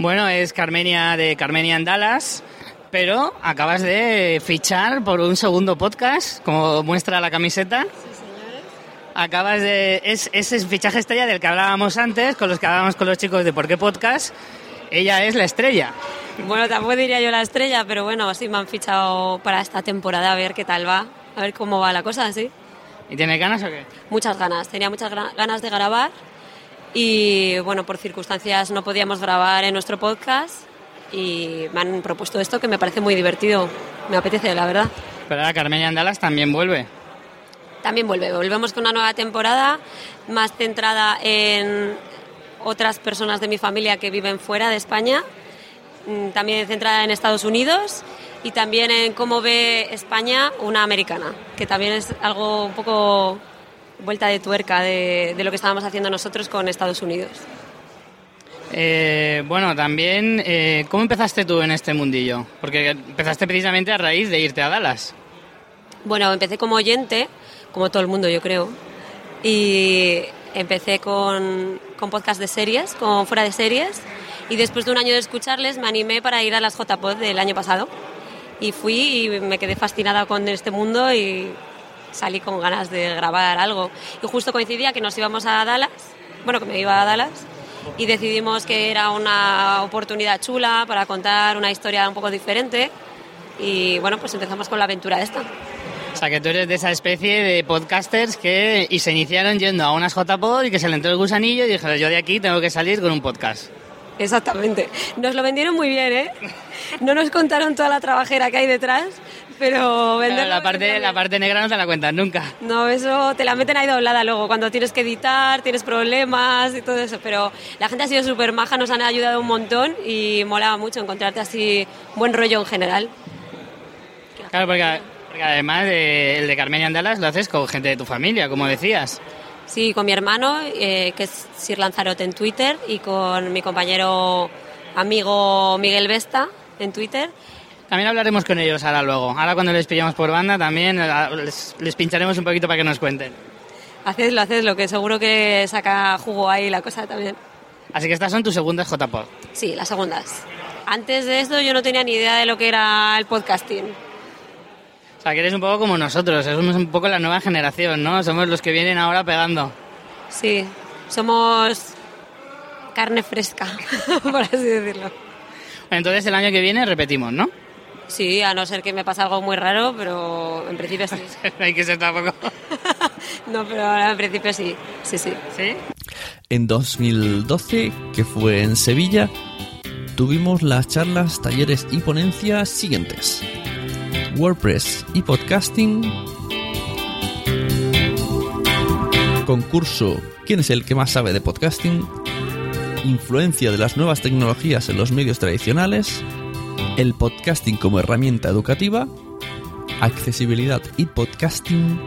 Speaker 15: Bueno, es Carmenia de Carmenia en Dallas, pero acabas de fichar por un segundo podcast, como muestra la camiseta. Acabas de. Es, es el fichaje estrella del que hablábamos antes, con los que hablábamos con los chicos de Por qué Podcast. Ella es la estrella.
Speaker 23: Bueno, tampoco diría yo la estrella, pero bueno, sí me han fichado para esta temporada a ver qué tal va, a ver cómo va la cosa, sí.
Speaker 15: ¿Y tienes ganas o qué?
Speaker 23: Muchas ganas, tenía muchas ganas de grabar y bueno, por circunstancias no podíamos grabar en nuestro podcast y me han propuesto esto que me parece muy divertido, me apetece, la verdad.
Speaker 15: Pero ahora Carmenia en Dallas también vuelve.
Speaker 23: También vuelve, volvemos con una nueva temporada más centrada en otras personas de mi familia que viven fuera de España, mm, también centrada en Estados Unidos y también en cómo ve España una americana, que también es algo un poco vuelta de tuerca de, de lo que estábamos haciendo nosotros con Estados Unidos.
Speaker 15: Eh, bueno, también, eh, ¿cómo empezaste tú en este mundillo? Porque empezaste precisamente a raíz de irte a Dallas.
Speaker 23: Bueno, empecé como oyente, como todo el mundo yo creo, y empecé con, con podcast de series, con fuera de series, y después de un año de escucharles me animé para ir a las JPod del año pasado. Y fui y me quedé fascinada con este mundo y salí con ganas de grabar algo. Y justo coincidía que nos íbamos a Dallas, bueno, que me iba a Dallas, y decidimos que era una oportunidad chula para contar una historia un poco diferente. Y bueno, pues empezamos con la aventura esta.
Speaker 15: O sea, que tú eres de esa especie de podcasters que y se iniciaron yendo a unas JPod y que se le entró el gusanillo y dijeron, yo de aquí tengo que salir con un podcast.
Speaker 23: Exactamente. Nos lo vendieron muy bien, ¿eh? No nos contaron toda la trabajera que hay detrás, Pero venderlo...
Speaker 15: la, parte, la parte negra no te la cuentas nunca.
Speaker 23: No, eso te la meten ahí doblada luego, cuando tienes que editar, tienes problemas y todo eso. Pero la gente ha sido súper maja, nos han ayudado un montón y molaba mucho encontrarte así buen rollo en general.
Speaker 15: Claro, porque, porque además de- el de Carmen y Andalas lo haces con gente de tu familia, como decías.
Speaker 23: Sí, con mi hermano, eh, que es Sir Lanzarote en Twitter, y con mi compañero amigo Miguel Vesta en Twitter.
Speaker 15: También hablaremos con ellos ahora luego. Ahora cuando les pillamos por banda también eh, les, les pincharemos un poquito para que nos cuenten.
Speaker 23: Hacedlo, hacedlo, que seguro que saca jugo ahí la cosa también.
Speaker 15: Así que estas son tus segundas JPod.
Speaker 23: Sí, las segundas. Antes de esto yo no tenía ni idea de lo que era el podcasting.
Speaker 15: O sea, que eres un poco como nosotros, somos un poco la nueva generación, ¿no? Somos los que vienen ahora pegando.
Speaker 23: Sí, somos carne fresca, por así decirlo.
Speaker 15: Entonces el año que viene repetimos, ¿no?
Speaker 23: Sí, a no ser que me pase algo muy raro, pero en principio sí.
Speaker 15: no hay que ser tampoco.
Speaker 23: no, pero ahora en principio sí, sí, sí.
Speaker 15: ¿Sí?
Speaker 5: En 2012, que fue en Sevilla, tuvimos las charlas, talleres y ponencias siguientes. WordPress y podcasting. Concurso ¿Quién es el que más sabe de podcasting? Influencia de las nuevas tecnologías en los medios tradicionales. El podcasting como herramienta educativa. Accesibilidad y podcasting.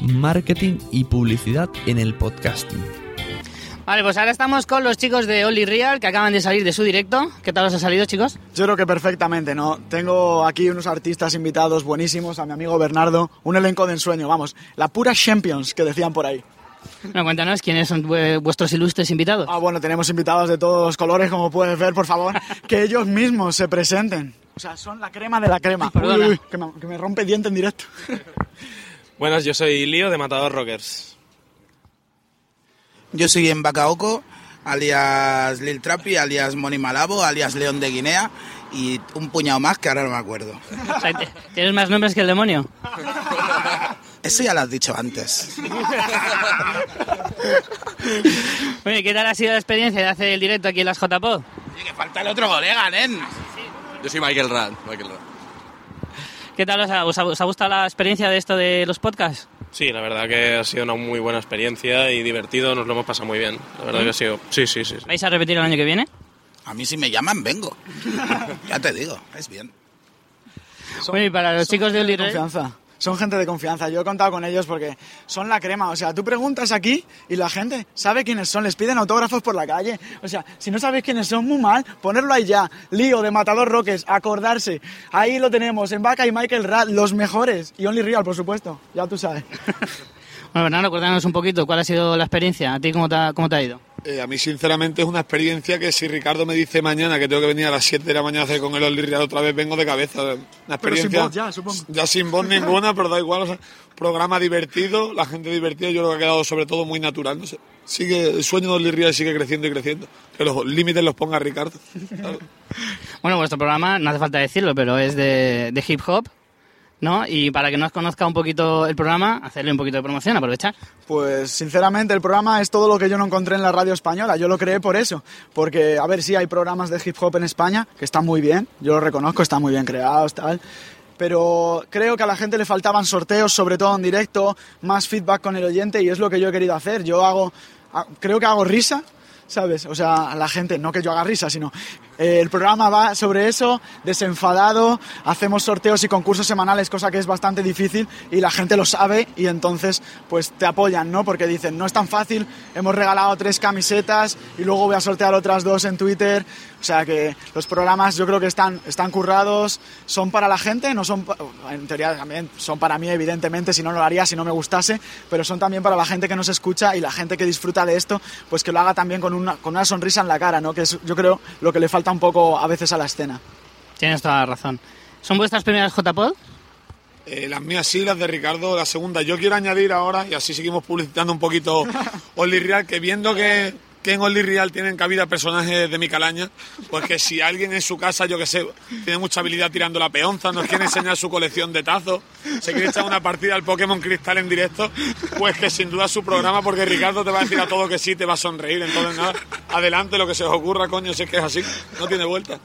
Speaker 5: Marketing y publicidad en el podcasting.
Speaker 15: Vale, pues ahora estamos con los chicos de Only Real que acaban de salir de su directo. ¿Qué tal os ha salido, chicos?
Speaker 24: Yo creo que perfectamente, ¿no? Tengo aquí unos artistas invitados buenísimos, a mi amigo Bernardo, un elenco de ensueño, vamos, la pura Champions que decían por ahí.
Speaker 15: Bueno, cuéntanos quiénes son vu- vuestros ilustres invitados.
Speaker 24: Ah, bueno, tenemos invitados de todos los colores, como puedes ver, por favor, que ellos mismos se presenten. O sea, son la crema de la crema.
Speaker 15: Perdona.
Speaker 24: Uy, uy, que, me, que me rompe diente en directo.
Speaker 25: Buenas, yo soy Lío de Matador Rockers.
Speaker 26: Yo soy en Bacaoco, alias Lil Trapi, alias Moni Malabo, alias León de Guinea y un puñado más que ahora no me acuerdo.
Speaker 15: O sea, ¿Tienes más nombres que el demonio?
Speaker 26: Eso ya lo has dicho antes.
Speaker 15: Oye, ¿qué tal ha sido la experiencia de hacer el directo aquí en las JPod?
Speaker 26: que falta el otro colega, nen.
Speaker 27: Yo soy Michael Rand. Michael Rand.
Speaker 15: ¿Qué tal os ha, os ha- os ha gustado la experiencia de esto de los podcasts?
Speaker 27: Sí, la verdad que ha sido una muy buena experiencia y divertido, nos lo hemos pasado muy bien. La verdad que ha sido... Sí, sí, sí. sí.
Speaker 15: ¿Vais a repetir el año que viene?
Speaker 26: A mí si me llaman, vengo. Ya te digo, es bien.
Speaker 15: Oye, y para los chicos de Only Real...
Speaker 24: Confianza. Son gente de confianza. Yo he contado con ellos porque son la crema. O sea, tú preguntas aquí y la gente sabe quiénes son. Les piden autógrafos por la calle. O sea, si no sabéis quiénes son, muy mal. Ponerlo ahí ya. Lío de Matador Roques. Acordarse. Ahí lo tenemos. En Vaca y Michael Rad. Los mejores. Y Only Real, por supuesto. Ya tú sabes.
Speaker 15: Bueno, Bernardo, cuéntanos un poquito cuál ha sido la experiencia. ¿A ti cómo te cómo te ha ido?
Speaker 28: Eh, a mí, sinceramente, es una experiencia que si Ricardo me dice mañana que tengo que venir a las 7 de la mañana a hacer con el Only Real otra vez, vengo de cabeza. Una
Speaker 24: Pero sin
Speaker 28: experiencia.
Speaker 24: voz ya, supongo.
Speaker 28: Ya sin voz ninguna, pero da igual. o sea, programa divertido, la gente divertida, yo creo que ha quedado sobre todo muy natural. No sé. Sigue, el sueño de Only Real sigue creciendo y creciendo. Que los límites los ponga Ricardo. Claro.
Speaker 15: Bueno, vuestro programa, no hace falta decirlo, pero es de, de hip hop, ¿no? Y para que no os conozca un poquito el programa, hacerle un poquito de promoción, aprovechar.
Speaker 24: Pues sinceramente el programa es todo lo que yo no encontré en la radio española. Yo lo creé por eso. Porque, a ver, sí hay programas de hip hop en España que están muy bien. Yo lo reconozco, están muy bien creados, tal. Pero creo que a la gente le faltaban sorteos, sobre todo en directo, más feedback con el oyente y es lo que yo he querido hacer. Yo hago, ha- creo que hago risa, ¿sabes? O sea, la gente, no que yo haga risa, sino eh, el programa va sobre eso, desenfadado, hacemos sorteos y concursos semanales, cosa que es bastante difícil y la gente lo sabe y entonces pues te apoyan, ¿no? Porque dicen, no es tan fácil, hemos regalado tres camisetas y luego voy a sortear otras dos en Twitter, o sea que los programas yo creo que están, están currados, son para la gente, no son, en teoría también son para mí evidentemente, si no lo haría, si no me gustase, pero son también para la gente que nos escucha y la gente que disfruta de esto, pues que lo haga también con una, con una sonrisa en la cara, ¿no? Que es yo creo lo que le falta un poco a veces a la escena.
Speaker 15: Tienes toda la razón. ¿Son vuestras primeras JPod?
Speaker 28: Eh, las mías sí, las de Ricardo, la segunda. Yo quiero añadir ahora, y así seguimos publicitando un poquito Only Real, que viendo que, que en Only Real tienen cabida personajes de mi calaña, pues que si alguien en su casa, yo que sé, tiene mucha habilidad tirando la peonza, nos quiere enseñar su colección de tazos, se quiere echar una partida al Pokémon Cristal en directo, pues que sin duda su programa, porque Ricardo te va a decir a todo que sí, te va a sonreír, entonces nada, adelante lo que se os ocurra, coño, si es que es así, no tiene vuelta.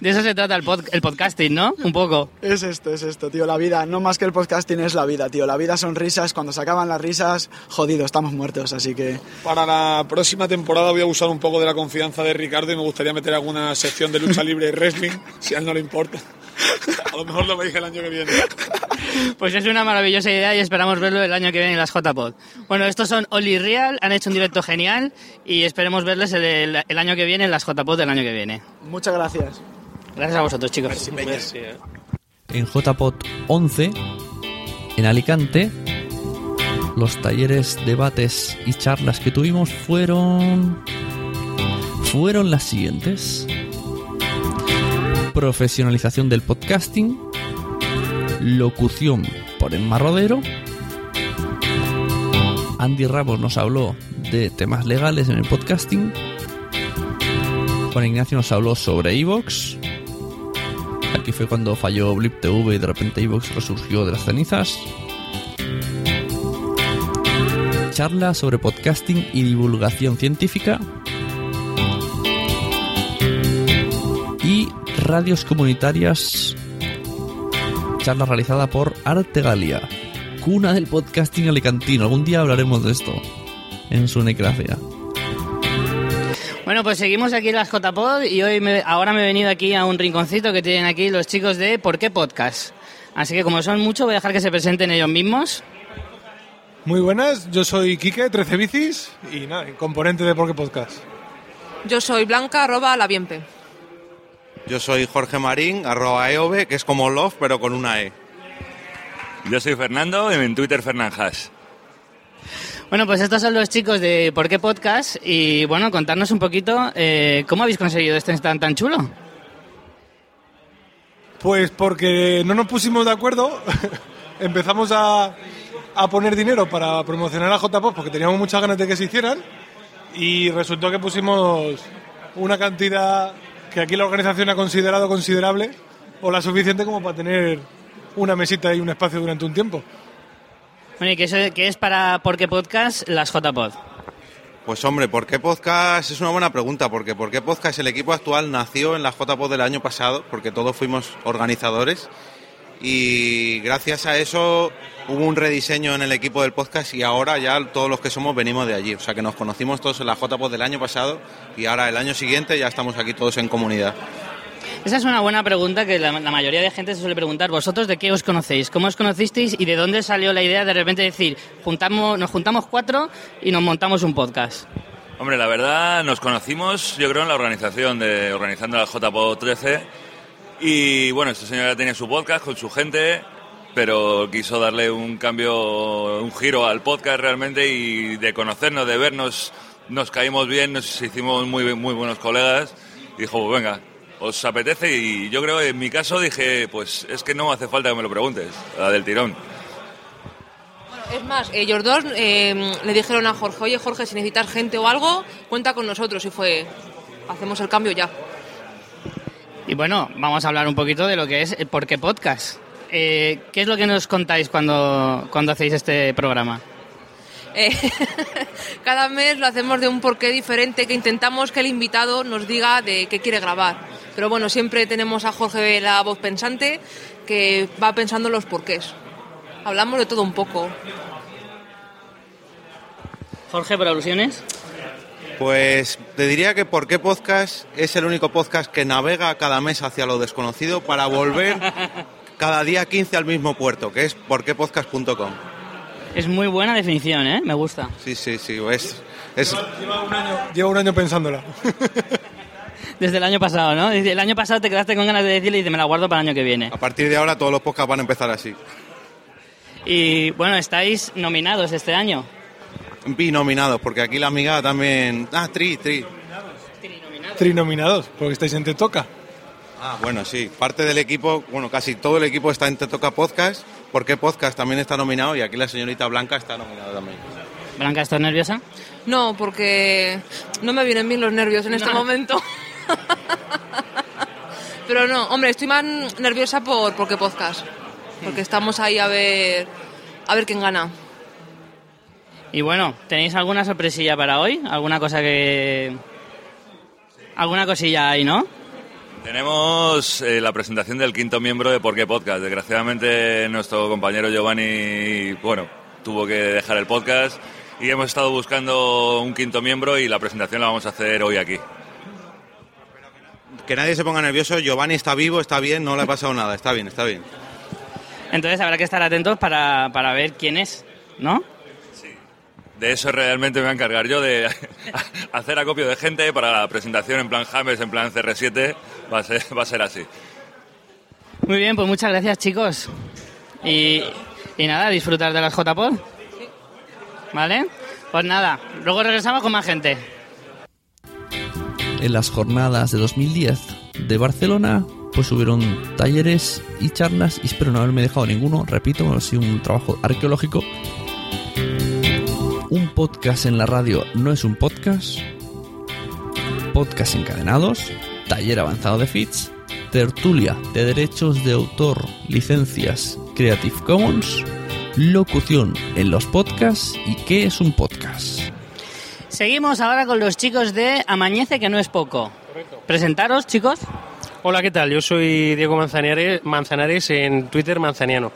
Speaker 15: De eso se trata el, pod- el podcasting, ¿no? Un poco.
Speaker 24: Es esto, es esto, tío. La vida, no más que el podcasting, es la vida, tío. La vida son risas. Cuando se acaban las risas, jodido, estamos muertos. Así que
Speaker 28: Para la próxima temporada voy a usar un poco de la confianza de Ricardo y me gustaría meter alguna sección de lucha libre y wrestling, si a él no le importa. A lo mejor lo veis el año que viene.
Speaker 15: Pues es una maravillosa idea y esperamos verlo el año que viene en las JPod. Bueno, estos son Oli Real, han hecho un directo genial y esperemos verles el, el- el año que viene en las JPod del año que viene.
Speaker 24: muchas gracias.
Speaker 15: Gracias a vosotros, chicos.
Speaker 5: En JPOT 11, en Alicante, los talleres, debates y charlas que tuvimos fueron. fueron las siguientes: profesionalización del podcasting, locución por Emma Rodero. Andy Ramos nos habló de temas legales en el podcasting. Juan Ignacio nos habló sobre Evox. Aquí fue cuando falló Blip TV y de repente Evox resurgió de las cenizas. Charla sobre podcasting y divulgación científica. Y radios comunitarias. Charla realizada por Artegalia, cuna del podcasting alicantino. Algún día hablaremos de esto en su necracia.
Speaker 15: Bueno, pues seguimos aquí en las JPod y hoy me- ahora me he venido aquí a un rinconcito que tienen aquí los chicos de ¿Por qué Podcast? Así que como son muchos voy a dejar que se presenten ellos mismos.
Speaker 29: Muy buenas, yo soy Quique, 13 bicis y nada, componente de Porque Podcast.
Speaker 30: Yo soy Blanca, arroba la Bienpe.
Speaker 18: Yo soy Jorge Marín, arroba EOB, que es como Love, pero con una E.
Speaker 31: Yo soy Fernando y en Twitter Fernanjas.
Speaker 15: Bueno, pues estos son los chicos de ¿Por qué Podcast? Y bueno, contarnos un poquito eh, cómo habéis conseguido este stand tan chulo.
Speaker 29: Pues porque no nos pusimos de acuerdo, empezamos a, a poner dinero para promocionar a JPOP porque teníamos muchas ganas de que se hicieran y resultó que pusimos una cantidad que aquí la organización ha considerado considerable o la suficiente como para tener una mesita y un espacio durante un tiempo.
Speaker 15: Bueno, ¿y qué es, qué es para ¿Por qué Podcast? Las JPod.
Speaker 18: Pues hombre, ¿por qué podcast? Es una buena pregunta, porque ¿por qué podcast? El equipo actual nació en la JPod del año pasado, porque todos fuimos organizadores, y gracias a eso hubo un rediseño en el equipo del podcast y ahora ya todos los que somos venimos de allí. O sea que nos conocimos todos en la JPod del año pasado y ahora el año siguiente ya estamos aquí todos en comunidad.
Speaker 15: Esa es una buena pregunta que la, la mayoría de gente se suele preguntar. ¿Vosotros de qué os conocéis? ¿Cómo os conocisteis? ¿Y de dónde salió la idea de repente decir, juntamos, nos juntamos cuatro y nos montamos un podcast?
Speaker 31: Hombre, la verdad, nos conocimos, yo creo, en la organización de organizando la JPO 13. Y bueno, este señor ya tenía su podcast con su gente, pero quiso darle un cambio, un giro al podcast realmente y de conocernos, de vernos, nos caímos bien, nos hicimos muy, muy buenos colegas. Y dijo, pues venga, os apetece. Y yo creo, en mi caso, dije, pues es que no hace falta que me lo preguntes, la del tirón.
Speaker 30: Es más, ellos dos eh, le dijeron a Jorge, oye Jorge, si necesitas gente o algo, cuenta con nosotros. Y fue, hacemos el cambio ya.
Speaker 15: Y bueno, vamos a hablar un poquito de lo que es el ¿Por qué Podcast? Eh, ¿Qué es lo que nos contáis cuando, cuando hacéis este programa?
Speaker 30: Eh, cada mes lo hacemos de un porqué diferente que intentamos que el invitado nos diga de qué quiere grabar. Pero bueno, siempre tenemos a Jorge la voz pensante que va pensando en los porqués. Hablamos de todo un poco.
Speaker 15: Jorge, por alusiones.
Speaker 18: Pues te diría que ¿Por qué podcast? Es el único podcast que navega cada mes hacia lo desconocido para volver cada día 15 al mismo puerto, que es porquepodcast.com.
Speaker 15: Es muy buena definición, ¿eh? Me gusta.
Speaker 18: Sí, sí, sí, es, es
Speaker 29: Llevo un año pensándola.
Speaker 15: Desde el año pasado, ¿no? El año pasado te quedaste con ganas de decirle y dices, me la guardo para el año que viene.
Speaker 18: a partir de ahora todos los podcasts van a empezar así.
Speaker 15: Y bueno, estáis nominados este año.
Speaker 18: Binominados, porque aquí la amiga también... Ah, tri, tri.
Speaker 29: Trinominados, porque estáis en Te Toca.
Speaker 18: Ah, bueno, sí. Parte del equipo, bueno, casi todo el equipo está en Te Toca Podcast, porque Podcast también está nominado y aquí la señorita Blanca está nominada también.
Speaker 15: Blanca, ¿estás nerviosa?
Speaker 30: No, porque no me vienen bien los nervios en este momento. Pero no, hombre, estoy más nerviosa por porque podcast. Porque estamos ahí a ver a ver quién gana.
Speaker 15: Y bueno, ¿tenéis alguna sorpresilla para hoy? ¿Alguna cosa que, Alguna cosilla ahí, ¿no?
Speaker 31: Tenemos eh, la presentación del quinto miembro de Por qué Podcast. Desgraciadamente nuestro compañero Giovanni, bueno, tuvo que dejar el podcast y hemos estado buscando un quinto miembro y la presentación la vamos a hacer hoy aquí.
Speaker 32: Que nadie se ponga nervioso, Giovanni está vivo, está bien, no le ha pasado nada, está bien, está bien.
Speaker 15: Entonces habrá que estar atentos para, para ver quién es, ¿no?
Speaker 31: De eso realmente me voy a encargar yo, de hacer acopio de gente para la presentación en plan James, en plan CR7, va a ser, va a ser así.
Speaker 15: Muy bien, pues muchas gracias chicos. Y, y nada, disfrutar de las JPod. ¿Vale? Pues nada, luego regresamos con más gente.
Speaker 5: En las jornadas de 2010 de Barcelona, pues hubieron talleres y charlas, y espero no haberme dejado ninguno, repito, ha sido un trabajo arqueológico. Un podcast en la radio no es un podcast. Podcast encadenados, taller avanzado de feeds, tertulia de derechos de autor, licencias Creative Commons, locución en los podcasts y qué es un podcast.
Speaker 15: Seguimos ahora con los chicos de Amañece, que no es poco. Presentaros, chicos.
Speaker 29: Hola, ¿qué tal? Yo soy Diego Manzanares, Manzanares en Twitter Manzaniano.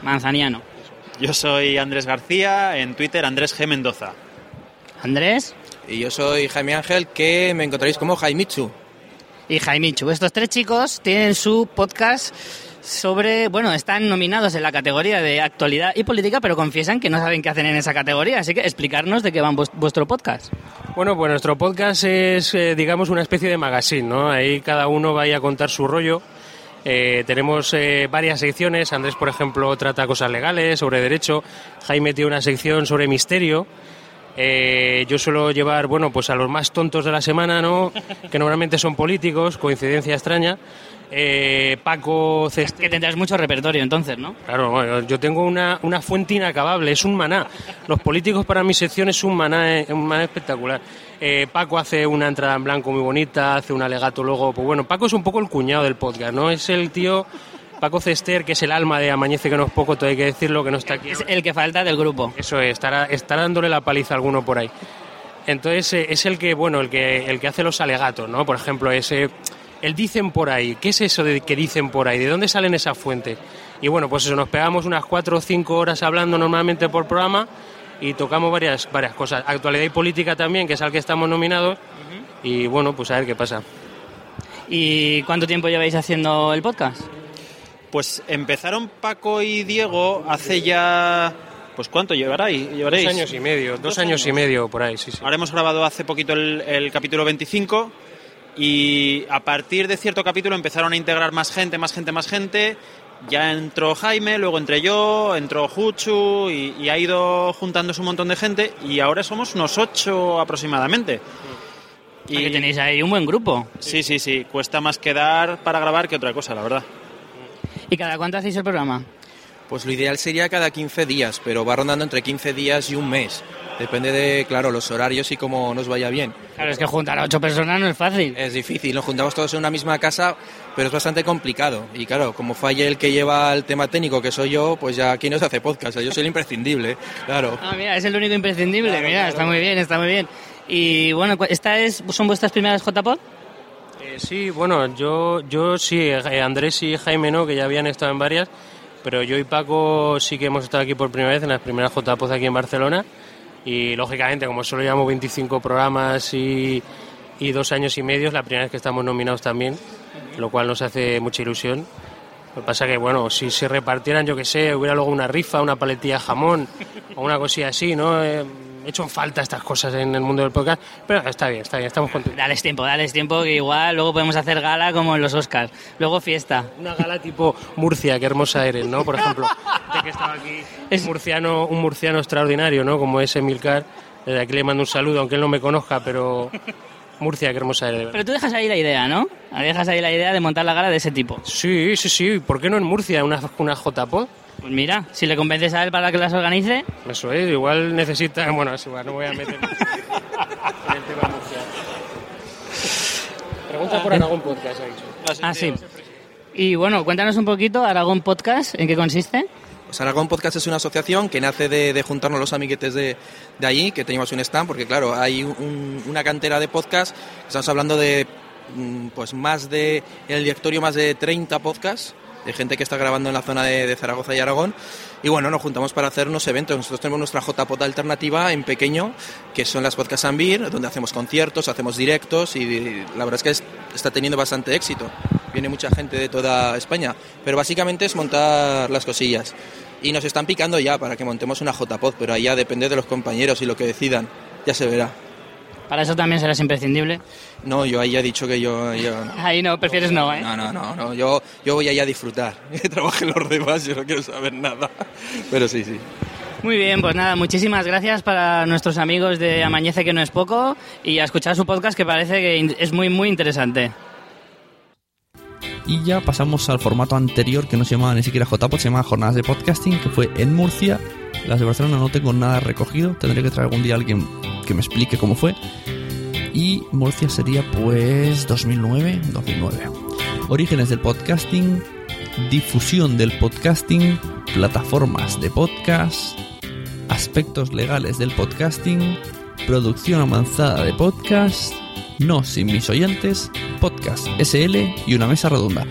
Speaker 15: Manzaniano.
Speaker 33: Yo soy Andrés García, en Twitter Andrés G. Mendoza.
Speaker 15: Andrés.
Speaker 34: Y yo soy Jaime Ángel, que me encontraréis como Jaimichu.
Speaker 15: Y Jaimichu. Estos tres chicos tienen su podcast sobre, bueno, están nominados en la categoría de actualidad y política, pero confiesan que no saben qué hacen en esa categoría. Así que explicarnos de qué va vues- vuestro podcast.
Speaker 29: Bueno, pues nuestro podcast es, eh, digamos, una especie de magazine, ¿no? Ahí cada uno vaya a contar su rollo. Eh, tenemos eh, varias secciones. Andrés, por ejemplo, trata cosas legales, sobre derecho. Jaime tiene una sección sobre misterio. Eh, yo suelo llevar, bueno, pues a los más tontos de la semana, ¿no? Que normalmente son políticos, coincidencia extraña. Eh, Paco Ceste...
Speaker 15: Que tendrás mucho repertorio entonces, ¿no?
Speaker 29: Claro, yo tengo una, una fuente inacabable, es un maná. Los políticos para mi sección es un maná, eh, un maná espectacular. Eh, Paco hace una entrada en blanco muy bonita, hace un alegato luego, pues bueno, Paco es un poco el cuñado del podcast, ¿no? Es el tío, Paco Cester, que es el alma de Amañece que no es poco, todo hay que decirlo, que no está aquí.
Speaker 15: Es el que falta del grupo.
Speaker 29: Eso es, estará, estará dándole la paliza a alguno por ahí. Entonces eh, es el que, bueno, el que, el que hace los alegatos, ¿no? Por ejemplo, ese, el dicen por ahí. ¿Qué es eso de que dicen por ahí? ¿De dónde salen esas fuentes? Y bueno, pues eso, nos pegamos unas cuatro o cinco horas hablando normalmente por programa y tocamos varias, varias cosas. Actualidad y política también, que es al que estamos nominados. Y bueno, pues a ver qué pasa.
Speaker 15: ¿Y cuánto tiempo lleváis haciendo el podcast?
Speaker 33: Pues empezaron Paco y Diego hace ya... Pues ¿cuánto llevaréis? llevaréis?
Speaker 29: Dos años y medio, dos, años, y medio por ahí, sí, sí.
Speaker 33: Ahora hemos grabado hace poquito el, el capítulo 25 y a partir de cierto capítulo empezaron a integrar más gente, más gente, más gente. Ya entró Jaime, luego entré yo, entró Juchu y, y ha ido juntándose un montón de gente y ahora somos unos ocho aproximadamente.
Speaker 15: Y que tenéis ahí un buen grupo.
Speaker 33: Sí, sí, sí. Cuesta más quedar para grabar que otra cosa, la verdad.
Speaker 15: ¿Y cada cuánto hacéis el programa?
Speaker 34: Pues lo ideal sería cada 15 días, pero va rondando entre 15 días y un mes. Depende de, claro, los horarios y cómo nos vaya bien.
Speaker 15: Claro, es que juntar a ocho personas no es fácil.
Speaker 34: Es difícil, nos juntamos todos en una misma casa, pero es bastante complicado. Y claro, como falle el que lleva el tema técnico, que soy yo, pues ya aquí no se hace podcast, yo soy el imprescindible, claro.
Speaker 15: Ah, mira, es el único imprescindible. mira, está muy bien, está muy bien. Y bueno, ¿esta es, son vuestras primeras JPod?
Speaker 29: Eh, sí, bueno, yo, yo sí, eh, Andrés y Jaime no, que ya habían estado en varias, pero yo y Paco sí que hemos estado aquí por primera vez en las primeras JPOZ aquí en Barcelona y lógicamente como solo llevamos 25 programas y, y dos años y medio, es la primera vez que estamos nominados también, lo cual nos hace mucha ilusión. Lo que pasa que, bueno, si se repartieran, yo que sé, hubiera luego una rifa, una paletilla jamón o una cosilla así, ¿no? Eh, hecho falta estas cosas en el mundo del podcast, pero está bien, está bien, estamos contentos.
Speaker 15: Dales tiempo, dales tiempo, que igual luego podemos hacer gala como en los Oscars. Luego fiesta.
Speaker 29: Una gala tipo Murcia, qué hermosa eres, ¿no? Por ejemplo, de que estaba aquí es murciano, un murciano extraordinario, ¿no? Como es Emilcar. Desde aquí le mando un saludo, aunque él no me conozca, pero Murcia, qué hermosa eres.
Speaker 15: Pero tú dejas ahí la idea, ¿no? Dejas ahí la idea de montar la gala de ese tipo.
Speaker 29: Sí, sí, sí. ¿Por qué no en Murcia una, una JPod?
Speaker 15: Pues mira, si le convences a él para que las organice.
Speaker 29: Eso es, igual necesita... Bueno, es igual, no voy a meter en el tema Murcia. Pregunta por Aragón Podcast, ha dicho.
Speaker 15: Ah, sí. Y bueno, cuéntanos un poquito, Aragón Podcast, ¿en qué consiste?
Speaker 34: Pues Aragón Podcast es una asociación que nace de, de juntarnos los amiguetes de, de allí, que teníamos un stand, porque claro, hay un- una cantera de podcast, estamos hablando de mm, pues más de, en el directorio más de 30 podcasts, de gente que está grabando en la zona de, Zaragoza y Aragón, y bueno, nos juntamos para hacer unos eventos. Nosotros tenemos nuestra JPod alternativa en pequeño, que son las Podcast Ambir, donde hacemos conciertos, hacemos directos y la verdad es que es- está teniendo bastante éxito. Viene mucha gente de toda España, pero básicamente es montar las cosillas. Y nos están picando ya para que montemos una JPod, pero ahí ya depende de los compañeros y lo que decidan. Ya se verá.
Speaker 15: Para eso también serás imprescindible.
Speaker 34: No, yo ahí ya he dicho que yo... yo-
Speaker 15: Ahí no, prefieres no, ¿eh?
Speaker 34: No, no, no, no, yo, yo voy allá a disfrutar. Que trabajen los demás, yo no quiero saber nada. Pero sí, sí.
Speaker 15: Muy bien, pues nada, muchísimas gracias para nuestros amigos de Amañece que no es poco y a escuchar su podcast que parece que es muy muy interesante.
Speaker 5: Y ya pasamos al formato anterior que no se llamaba ni siquiera JPod, se llamaba Jornadas de Podcasting, que fue en Murcia. Las de Barcelona no tengo nada recogido, tendré que traer algún día a alguien que me explique cómo fue. Y Murcia sería pues 2009, 2009. Orígenes del podcasting, difusión del podcasting, plataformas de podcast, aspectos legales del podcasting, producción avanzada de podcast, no sin mis oyentes, podcast SL y una mesa redonda.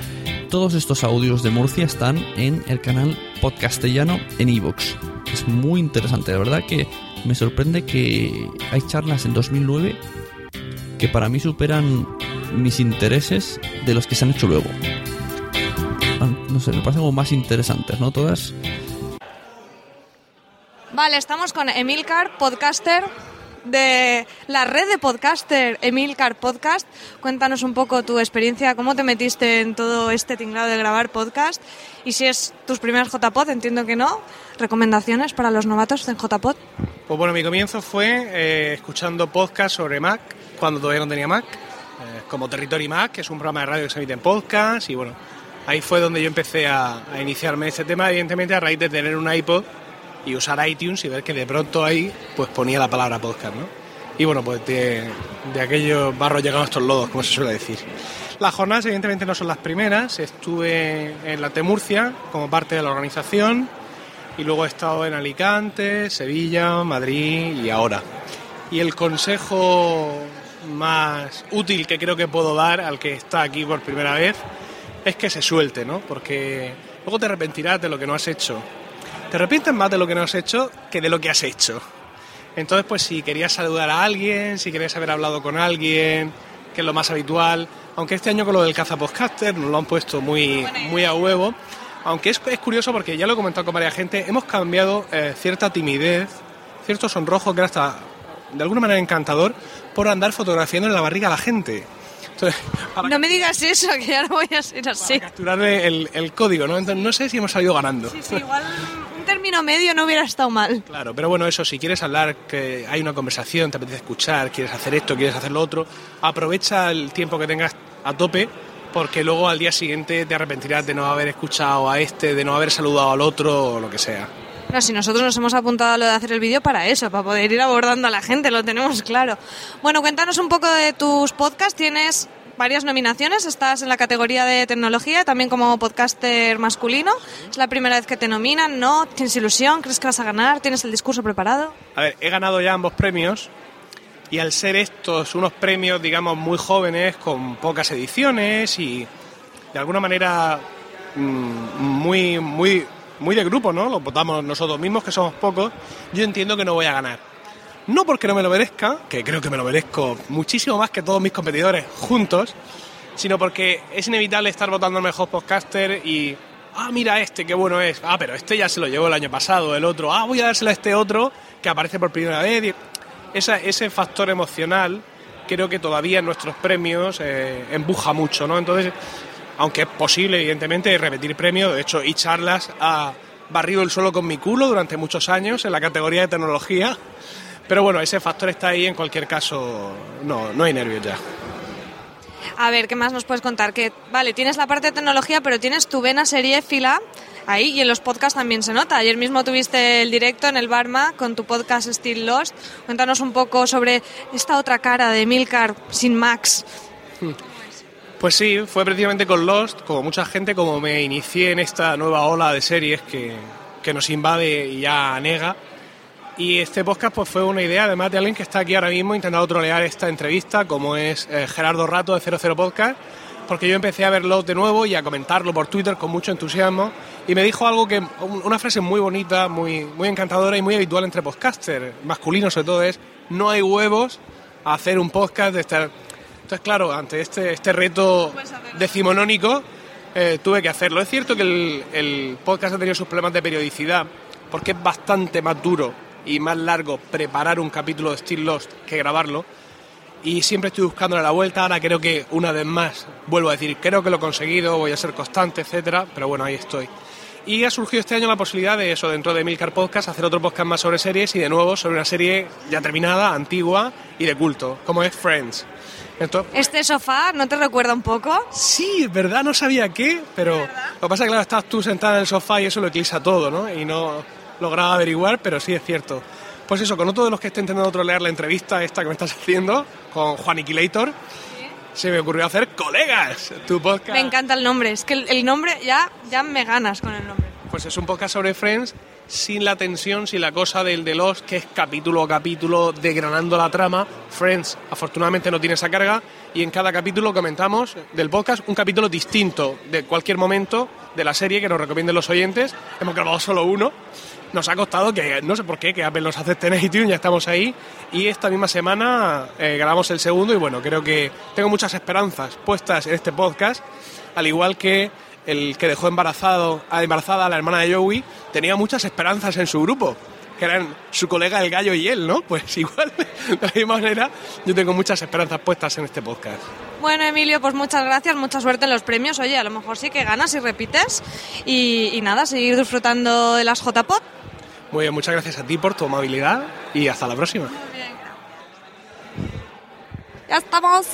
Speaker 5: Todos estos audios de Murcia están en el canal Podcastellano en iVoox. Es muy interesante, de verdad que me sorprende que hay charlas en 2009 que para mí superan mis intereses de los que se han hecho luego. Ah, No sé, me parecen como más interesantes, ¿no? Todas
Speaker 12: Vale, estamos con Emilcar, podcaster de la red de podcaster Emilcar Podcast. Cuéntanos un poco tu experiencia, cómo te metiste en todo este tinglado de grabar podcast y si es tus primeras JPod, entiendo que no. ¿Recomendaciones para los novatos en JPod?
Speaker 29: Pues bueno, mi comienzo fue eh, escuchando podcast sobre Mac, cuando todavía no tenía Mac, eh, como Territory Mac, que es un programa de radio que se emite en podcast, y bueno, ahí fue donde yo empecé a, a iniciarme este tema, evidentemente a raíz de tener un iPod y usar iTunes y ver que de pronto ahí pues ponía la palabra podcast, ¿no? Y bueno, pues de, de aquellos barros llegaron estos lodos, como se suele decir. Las jornadas evidentemente no son las primeras, estuve en la T Murcia como parte de la organización y luego he estado en Alicante, Sevilla, Madrid y ahora. Y el consejo más útil que creo que puedo dar al que está aquí por primera vez es que se suelte, ¿no? Porque luego te arrepentirás de lo que no has hecho. Te arrepientes más de lo que no has hecho que de lo que has hecho. Entonces, pues si querías saludar a alguien, si querías haber hablado con alguien, que es lo más habitual, aunque este año con lo del cazapodcaster nos lo han puesto muy, muy a huevo, aunque es, es curioso porque ya lo he comentado con varias gente, hemos cambiado eh, cierta timidez, cierto sonrojo que era hasta de alguna manera encantador por andar fotografiando en la barriga a la gente. Entonces, para
Speaker 12: No me digas eso, que ya no voy a ser así.
Speaker 29: capturarle el, el código, ¿no? Entonces, no sé si hemos salido ganando.
Speaker 12: Sí, igual un término medio no hubiera estado mal.
Speaker 29: Claro, pero bueno, eso, si quieres hablar, que hay una conversación, te apetece escuchar, quieres hacer esto, quieres hacer lo otro, aprovecha el tiempo que tengas a tope, porque luego al día siguiente te arrepentirás de no haber escuchado a este, de no haber saludado al otro o lo que sea.
Speaker 12: No, si nosotros nos hemos apuntado a lo de hacer el vídeo para eso, para poder ir abordando a la gente, lo tenemos claro. Bueno, cuéntanos un poco de tus podcasts. Tienes varias nominaciones, estás en la categoría de tecnología, también como podcaster masculino. Es la primera vez que te nominan, ¿no? ¿Tienes ilusión? ¿Crees que vas a ganar? ¿Tienes el discurso preparado?
Speaker 29: A ver, he ganado ya ambos premios y al ser estos unos premios, digamos, muy jóvenes, con pocas ediciones y de alguna manera mm, muy, muy, muy de grupo, ¿no? Lo votamos nosotros mismos, que somos pocos, yo entiendo que no voy a ganar. No porque no me lo merezca, que creo que me lo merezco muchísimo más que todos mis competidores juntos, sino porque es inevitable estar votando al mejor podcaster y, ah, mira este, qué bueno es, ah, pero este ya se lo llevó el año pasado, el otro, ah, voy a dárselo a este otro que aparece por primera vez. Esa- ese factor emocional creo que todavía en nuestros premios eh, empuja mucho, ¿no? Entonces, aunque es posible, evidentemente, repetir premios, de hecho, y charlas ha barrido el suelo con mi culo durante muchos años en la categoría de tecnología, pero bueno, ese factor está ahí, en cualquier caso, no, no hay nervios ya.
Speaker 12: A ver, ¿qué más nos puedes contar? Que, vale, tienes la parte de tecnología, pero tienes tu vena seriéfila ahí y en los podcasts también se nota. Ayer mismo tuviste el directo en el Barma con tu podcast Still Lost. Cuéntanos un poco sobre esta otra cara de Milcar sin Max.
Speaker 29: Pues sí, fue precisamente con Lost, como mucha gente, como me inicié en esta nueva ola de series que, que nos invade y ya anega. Y este podcast pues fue una idea además de alguien que está aquí ahora mismo intentando trolear esta entrevista, como es eh, Gerardo Rato de 00 Podcast, porque yo empecé a verlo de nuevo y a comentarlo por Twitter con mucho entusiasmo y me dijo algo que un- una frase muy bonita, muy muy encantadora y muy habitual entre podcasters, masculinos sobre todo es no hay huevos a hacer un podcast de estar entonces claro, ante este este reto decimonónico eh, tuve que hacerlo. Es cierto que el, el podcast ha tenido sus problemas de periodicidad, porque es bastante más duro y más largo preparar un capítulo de Still Lost que grabarlo. Y siempre estoy buscándole la vuelta. Ahora creo que una vez más, vuelvo a decir, creo que lo he conseguido, voy a ser constante, etcétera. Pero bueno, ahí estoy. Y ha surgido este año la posibilidad de eso, dentro de Milcar Podcast, hacer otro podcast más sobre series y de nuevo sobre una serie ya terminada, antigua y de culto, como es Friends. Entonces,
Speaker 12: ¿Este sofá no te recuerda un poco?
Speaker 29: Sí, verdad, no sabía qué, pero lo que pasa es que claro, estás tú sentada en el sofá y eso lo eclipsa todo, ¿no? Y no lograba averiguar, pero sí es cierto. Pues eso, con otro de los que esté intentando trolear la entrevista esta que me estás haciendo, con Juan Iquilator, se me ocurrió hacer Colegas, tu podcast.
Speaker 12: Me encanta el nombre, es que el, el nombre ya, ya me ganas con el nombre.
Speaker 29: Pues es un podcast sobre Friends sin la tensión, sin la cosa del de los que es capítulo a capítulo degranando la trama. Friends afortunadamente no tiene esa carga y en cada capítulo comentamos del podcast un capítulo distinto de cualquier momento de la serie que nos recomienden los oyentes. Hemos grabado solo uno. Nos ha costado que, no sé por qué, que Apple nos acepte en iTunes, ya estamos ahí. Y esta misma semana eh, grabamos el segundo y bueno, creo que tengo muchas esperanzas puestas en este podcast, al igual que el que dejó embarazado, a embarazada a la hermana de Joey, tenía muchas esperanzas en su grupo, que eran su colega el gallo y él, ¿no? Pues igual, de la misma manera, yo tengo muchas esperanzas puestas en este podcast.
Speaker 12: Bueno, Emilio, pues muchas gracias, mucha suerte en los premios. Oye, a lo mejor sí que ganas y repites. Y, y nada, seguir disfrutando de las JPod.
Speaker 29: Muy bien, muchas gracias a ti por tu amabilidad y hasta la próxima.
Speaker 12: Ya estamos.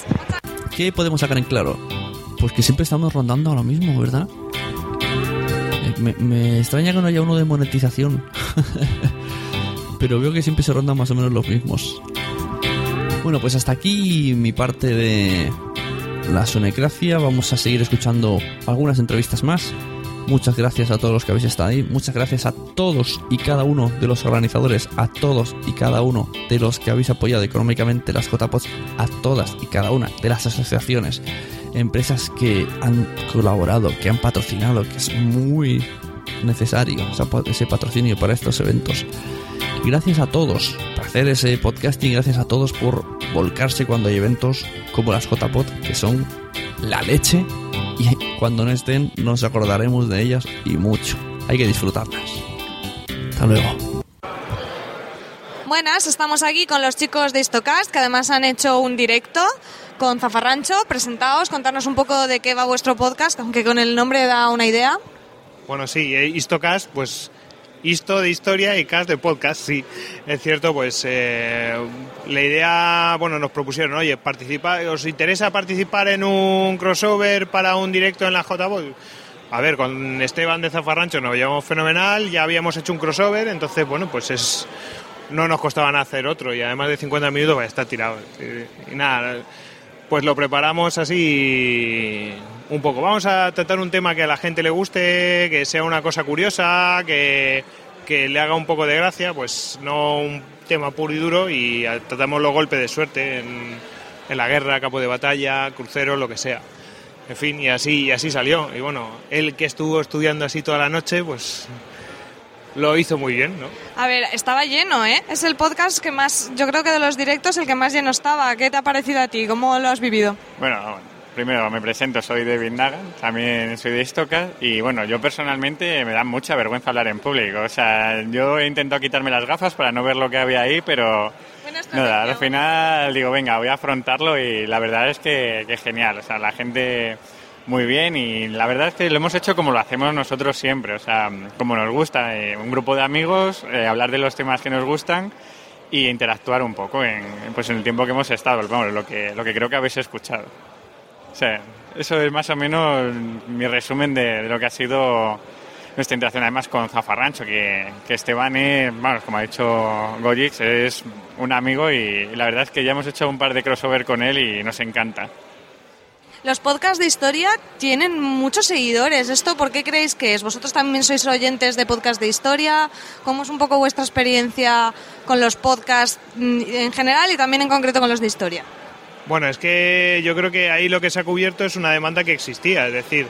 Speaker 5: ¿Qué podemos sacar en claro? Pues que siempre estamos rondando a lo mismo, ¿verdad? Eh, Me, me extraña que no haya uno de monetización. Pero veo que siempre se rondan más o menos los mismos. Bueno, pues hasta aquí mi parte de la sonecracia. Vamos a seguir escuchando algunas entrevistas más. Muchas gracias a todos los que habéis estado ahí. Muchas gracias a todos y cada uno de los organizadores, a todos y cada uno de los que habéis apoyado económicamente las JPOS, a todas y cada una de las asociaciones, empresas que han colaborado, que han patrocinado, que es muy necesario ese patrocinio para estos eventos. Gracias a todos por hacer ese podcasting, gracias a todos por volcarse cuando hay eventos como las JPod, que son la leche. Y cuando no estén, nos acordaremos de ellas y mucho. Hay que disfrutarlas. Hasta luego.
Speaker 12: Buenas, estamos aquí con los chicos de Histocast, que además han hecho un directo con Zafarrancho. Presentaos, contarnos un poco de qué va vuestro podcast, aunque con el nombre da una idea.
Speaker 35: Bueno, sí, eh, Histocast, pues Histo de historia y Cast de podcast, sí. Es cierto, pues eh, la idea, bueno, nos propusieron, oye, participa, ¿os interesa participar en un crossover para un directo en la JBOL? A ver, con Esteban de Zafarrancho nos llevamos fenomenal, ya habíamos hecho un crossover, entonces, bueno, pues es no nos costaban hacer otro y además de 50 minutos pues, está tirado. Y, y nada, pues lo preparamos así un poco. Vamos a tratar un tema que a la gente le guste, que sea una cosa curiosa, que, que le haga un poco de gracia, pues no un tema puro y duro y tratamos los golpes de suerte en, en la guerra, campo de batalla, crucero, lo que sea. En fin, y así, y así salió. Y bueno, él que estuvo estudiando así toda la noche, pues lo hizo muy bien, ¿no?
Speaker 12: A ver, estaba lleno, ¿eh? Es el podcast que más, yo creo que de los directos, el que más lleno estaba. ¿Qué te ha parecido a ti? ¿Cómo lo has vivido?
Speaker 36: Bueno, primero me presento, soy David Nagan, también soy de Istocas y bueno, yo personalmente me da mucha vergüenza hablar en público. O sea, yo he intentado quitarme las gafas para no ver lo que había ahí, pero nada, al final digo, venga, voy a afrontarlo y la verdad es que, que genial. O sea, la gente muy bien y la verdad es que lo hemos hecho como lo hacemos nosotros siempre, o sea, como nos gusta, eh, un grupo de amigos, eh, hablar de los temas que nos gustan y interactuar un poco en, pues en el tiempo que hemos estado, lo que, lo que creo que habéis escuchado. O sea, eso es más o menos mi resumen de, lo que ha sido nuestra interacción además con Zafarrancho, que, que Esteban es, vamos, como ha dicho Gojix, es un amigo y la verdad es que ya hemos hecho un par de crossover con él y nos encanta.
Speaker 12: Los podcasts de historia tienen muchos seguidores. ¿Esto por qué creéis que es? ¿Vosotros también sois oyentes de podcasts de historia? ¿Cómo es un poco vuestra experiencia con los podcasts mm, en general y también en concreto con los de historia?
Speaker 35: Bueno, es que yo creo que ahí lo que se ha cubierto es una demanda que existía. Es decir,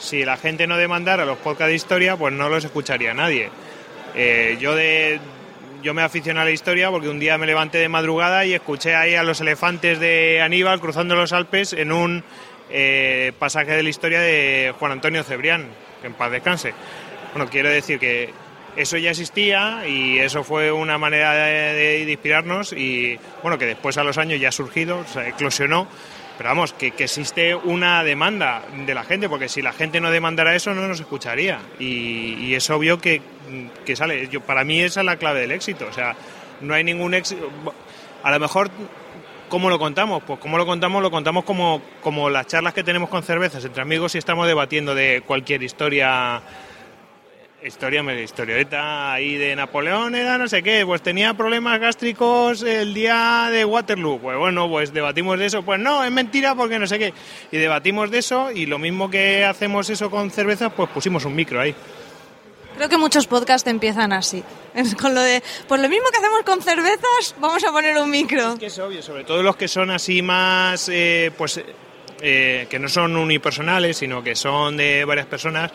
Speaker 35: si la gente no demandara los podcasts de historia, pues no los escucharía nadie. Eh, yo de yo me aficioné a la historia porque un día me levanté de madrugada y escuché ahí a los elefantes de Aníbal cruzando los Alpes en un eh, pasaje de la historia de Juan Antonio Cebrián, que en paz descanse. Bueno, quiero decir que eso ya existía y eso fue una manera de, inspirarnos y bueno, que después a los años ya ha surgido, o sea, eclosionó, pero vamos, que, existe una demanda de la gente, porque si la gente no demandara eso no nos escucharía. Y, es obvio que, que sale, yo, para mí esa es la clave del éxito, o sea, no hay ningún éxito, a lo mejor ¿Cómo lo contamos? Pues cómo lo contamos, lo contamos como, como las charlas que tenemos con cervezas entre amigos y estamos debatiendo de cualquier historia historia, historieta ahí de Napoleón era no sé qué, pues tenía problemas gástricos el día de Waterloo. Pues bueno, pues debatimos de eso. Pues no, es mentira porque no sé qué. Y debatimos de eso y lo mismo que hacemos eso con cervezas, pues pusimos un micro ahí.
Speaker 12: Creo que muchos podcasts empiezan así. Con lo de, pues lo mismo que hacemos con cervezas, vamos a poner un micro.
Speaker 35: Es que es obvio, sobre todo los que son así más, eh, pues, eh, que no son unipersonales, sino que son de varias personas,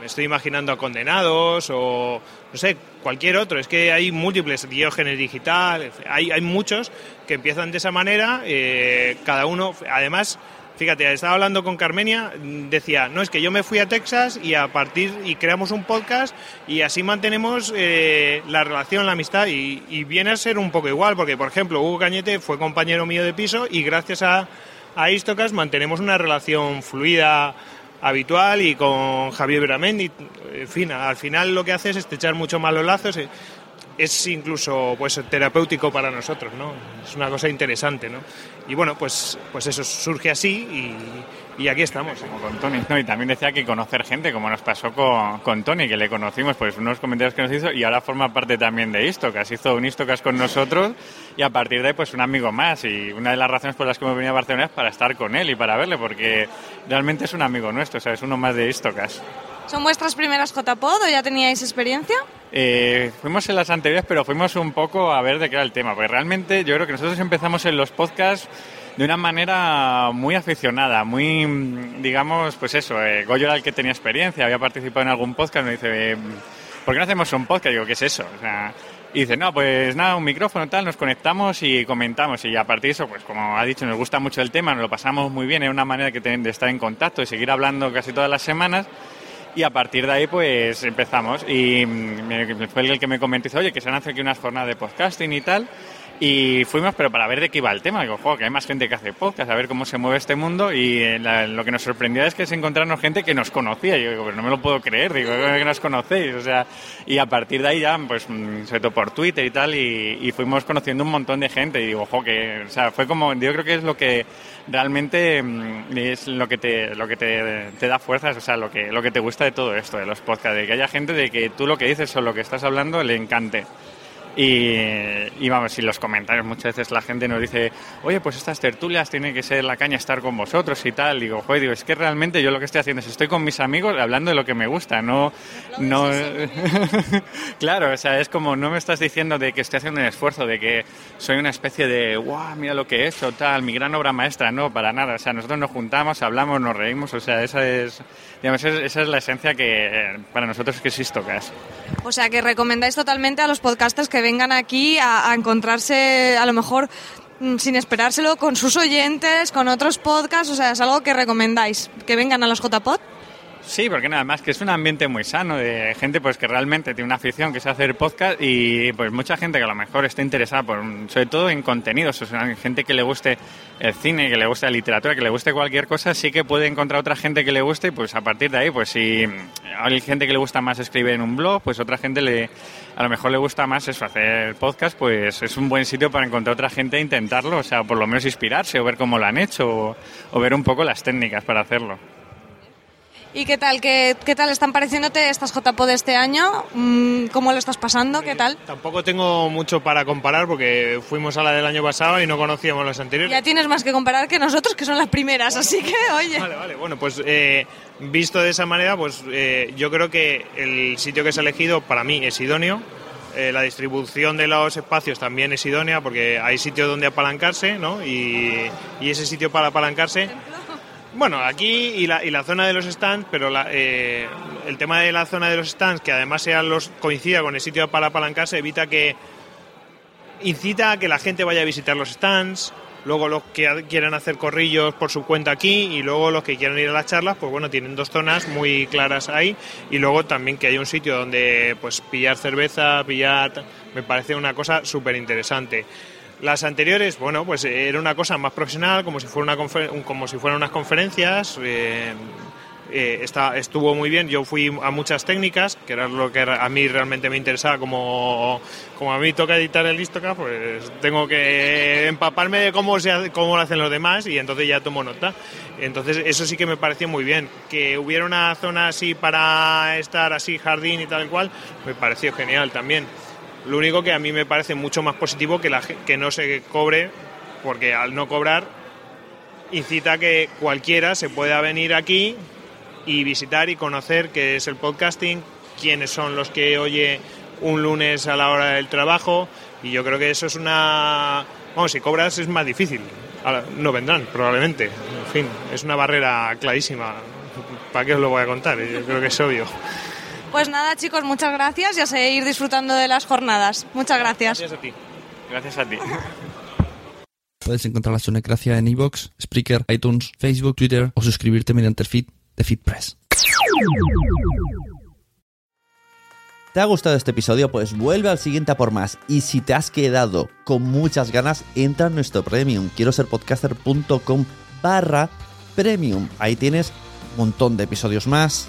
Speaker 35: me estoy imaginando a Condenados o no sé, cualquier otro. Es que hay múltiples, Diógenes Digital, hay, hay muchos que empiezan de esa manera, eh, cada uno, además, fíjate, estaba hablando con Carmenia, decía, no, es que yo me fui a Texas y a partir, y creamos un podcast y así mantenemos eh, la relación, la amistad y, viene a ser un poco igual, porque por ejemplo, Hugo Cañete fue compañero mío de piso y gracias a, a Istocas mantenemos una relación fluida habitual y con Javier Beramendi. En fin, al final lo que hace es estrechar mucho más los lazos. Es incluso pues terapéutico para nosotros, ¿no? Es una cosa interesante, ¿no? Y bueno, pues, pues eso surge así y, y aquí estamos.
Speaker 36: Como con Tony, ¿no? Y también decía que conocer gente, como nos pasó con, con Tony, que le conocimos, pues unos comentarios que nos hizo y ahora forma parte también de Istocas. Hizo un Istocas con nosotros y a partir de ahí, pues un amigo más. Y una de las razones por las que hemos venido a Barcelona es para estar con él y para verle, porque realmente es un amigo nuestro, o sea, es uno más de Istocas.
Speaker 12: ¿Son vuestras primeras JPod o ya teníais experiencia?
Speaker 36: Eh, fuimos en las anteriores, pero fuimos un poco a ver de qué era el tema, porque realmente yo creo que nosotros empezamos en los podcasts de una manera muy aficionada, muy, digamos, pues eso, eh, Goyo era el que tenía experiencia, había participado en algún podcast, me dice, eh, ¿por qué no hacemos un podcast? Digo, ¿qué es eso? O sea, y dice, no, pues nada, un micrófono tal, nos conectamos y comentamos. Y a partir de eso, pues como ha dicho, nos gusta mucho el tema, nos lo pasamos muy bien, es una manera que de estar en contacto, de seguir hablando casi todas las semanas. Y a partir de ahí, pues empezamos. Y fue el que me comentó, oye, que se han hecho aquí unas jornadas de podcasting y tal. Y fuimos, pero para ver de qué iba el tema. Digo, jo, que hay más gente que hace podcast, a ver cómo se mueve este mundo. Y eh, la, lo que nos sorprendió es que es encontrarnos gente que nos conocía. Yo digo, pero no me lo puedo creer, digo, que nos conocéis. O sea, y a partir de ahí ya, pues, sobre todo por Twitter y tal, y, fuimos conociendo un montón de gente. Y digo, jo, que, o sea, fue como, yo creo que es lo que realmente es lo que te, lo que te, te, da fuerzas, o sea, lo que, lo que te gusta de todo esto, de los podcasts, de que haya gente de que tú lo que dices o lo que estás hablando le encante. Y, y, vamos, y los comentarios, muchas veces la gente nos dice, oye, pues estas tertulias tienen que ser la caña estar con vosotros y tal. Digo, joder, digo, es que realmente yo lo que estoy haciendo es estoy con mis amigos hablando de lo que me gusta, no. no claro, o sea, es como no me estás diciendo de que estoy haciendo un esfuerzo, de que soy una especie de, wow, mira lo que he hecho, tal, mi gran obra maestra, no, para nada. O sea, nosotros nos juntamos, hablamos, nos reímos, o sea, esa es, digamos, esa es la esencia que para nosotros que es Istocas.
Speaker 12: O sea, que recomendáis totalmente a los podcasters que vengan aquí a, a encontrarse, a lo mejor mm, sin esperárselo, con sus oyentes, con otros podcasts, o sea, es algo que recomendáis, que vengan a los JPod.
Speaker 36: Sí, porque nada más que es un ambiente muy sano de gente pues que realmente tiene una afición que es hacer podcast y pues mucha gente que a lo mejor está interesada por sobre todo en contenidos, o sea, gente que le guste el cine, que le guste la literatura, que le guste cualquier cosa, sí que puede encontrar otra gente que le guste y pues a partir de ahí, pues si hay gente que le gusta más escribir en un blog, pues otra gente le a lo mejor le gusta más eso, hacer podcast, pues es un buen sitio para encontrar otra gente e intentarlo, o sea, por lo menos inspirarse o ver cómo lo han hecho o, o ver un poco las técnicas para hacerlo.
Speaker 12: ¿Y qué tal? ¿Qué, qué tal están pareciéndote estas JPO de este año? Mm, ¿Cómo lo estás pasando? ¿Qué tal?
Speaker 35: Tampoco tengo mucho para comparar porque fuimos a la del año pasado y no conocíamos las anteriores.
Speaker 12: Ya tienes más que comparar que nosotros, que son las primeras, así que, oye.
Speaker 35: Vale, vale, bueno, pues eh, visto de esa manera, pues eh, yo creo que el sitio que se ha elegido para mí es idóneo. Eh, la distribución de los espacios también es idónea porque hay sitios donde apalancarse, ¿no? Y, y ese sitio para apalancarse. Bueno, aquí y la, y la zona de los stands, pero la, eh, el tema de la zona de los stands, que además sean los, coincida con el sitio para apalancarse, evita que incita a que la gente vaya a visitar los stands, luego los que quieran hacer corrillos por su cuenta aquí y luego los que quieran ir a las charlas, pues bueno, tienen dos zonas muy claras ahí y luego también que haya un sitio donde pues pillar cerveza, pillar, me parece una cosa súper interesante. Las anteriores, bueno, pues era una cosa más profesional, como si fuera una como si fueran unas conferencias. eh, eh, estuvo muy bien. Yo fui a muchas técnicas, que era lo que a mí realmente me interesaba. Como, a mí toca editar el Listoca, pues tengo que empaparme de cómo, se cómo lo hacen los demás y entonces ya tomo nota. Entonces, eso sí que me pareció muy bien. Que hubiera una zona así para estar así, jardín y tal cual, me pareció genial también. Lo único que a mí me parece mucho más positivo que, la, que no se cobre, porque al no cobrar incita que cualquiera se pueda venir aquí y visitar y conocer qué es el podcasting, quiénes son los que oye un lunes a la hora del trabajo y yo creo que eso es una... Vamos, si cobras es más difícil. No vendrán, probablemente. En fin, es una barrera clarísima. ¿Para qué os lo voy a contar? Yo creo que es obvio.
Speaker 12: Pues nada, chicos, muchas gracias y a seguir disfrutando de las jornadas. Muchas gracias.
Speaker 35: Gracias a ti.
Speaker 37: Gracias a ti.
Speaker 5: Puedes encontrar la Sunecracia en iVoox, Spreaker, iTunes, Facebook, Twitter o suscribirte mediante el feed de FeedPress.
Speaker 38: ¿Te ha gustado este episodio? Pues vuelve al siguiente a por más. Y si te has quedado con muchas ganas, entra en nuestro premium. Quiero ser podcaster.com barra premium. Ahí tienes un montón de episodios más,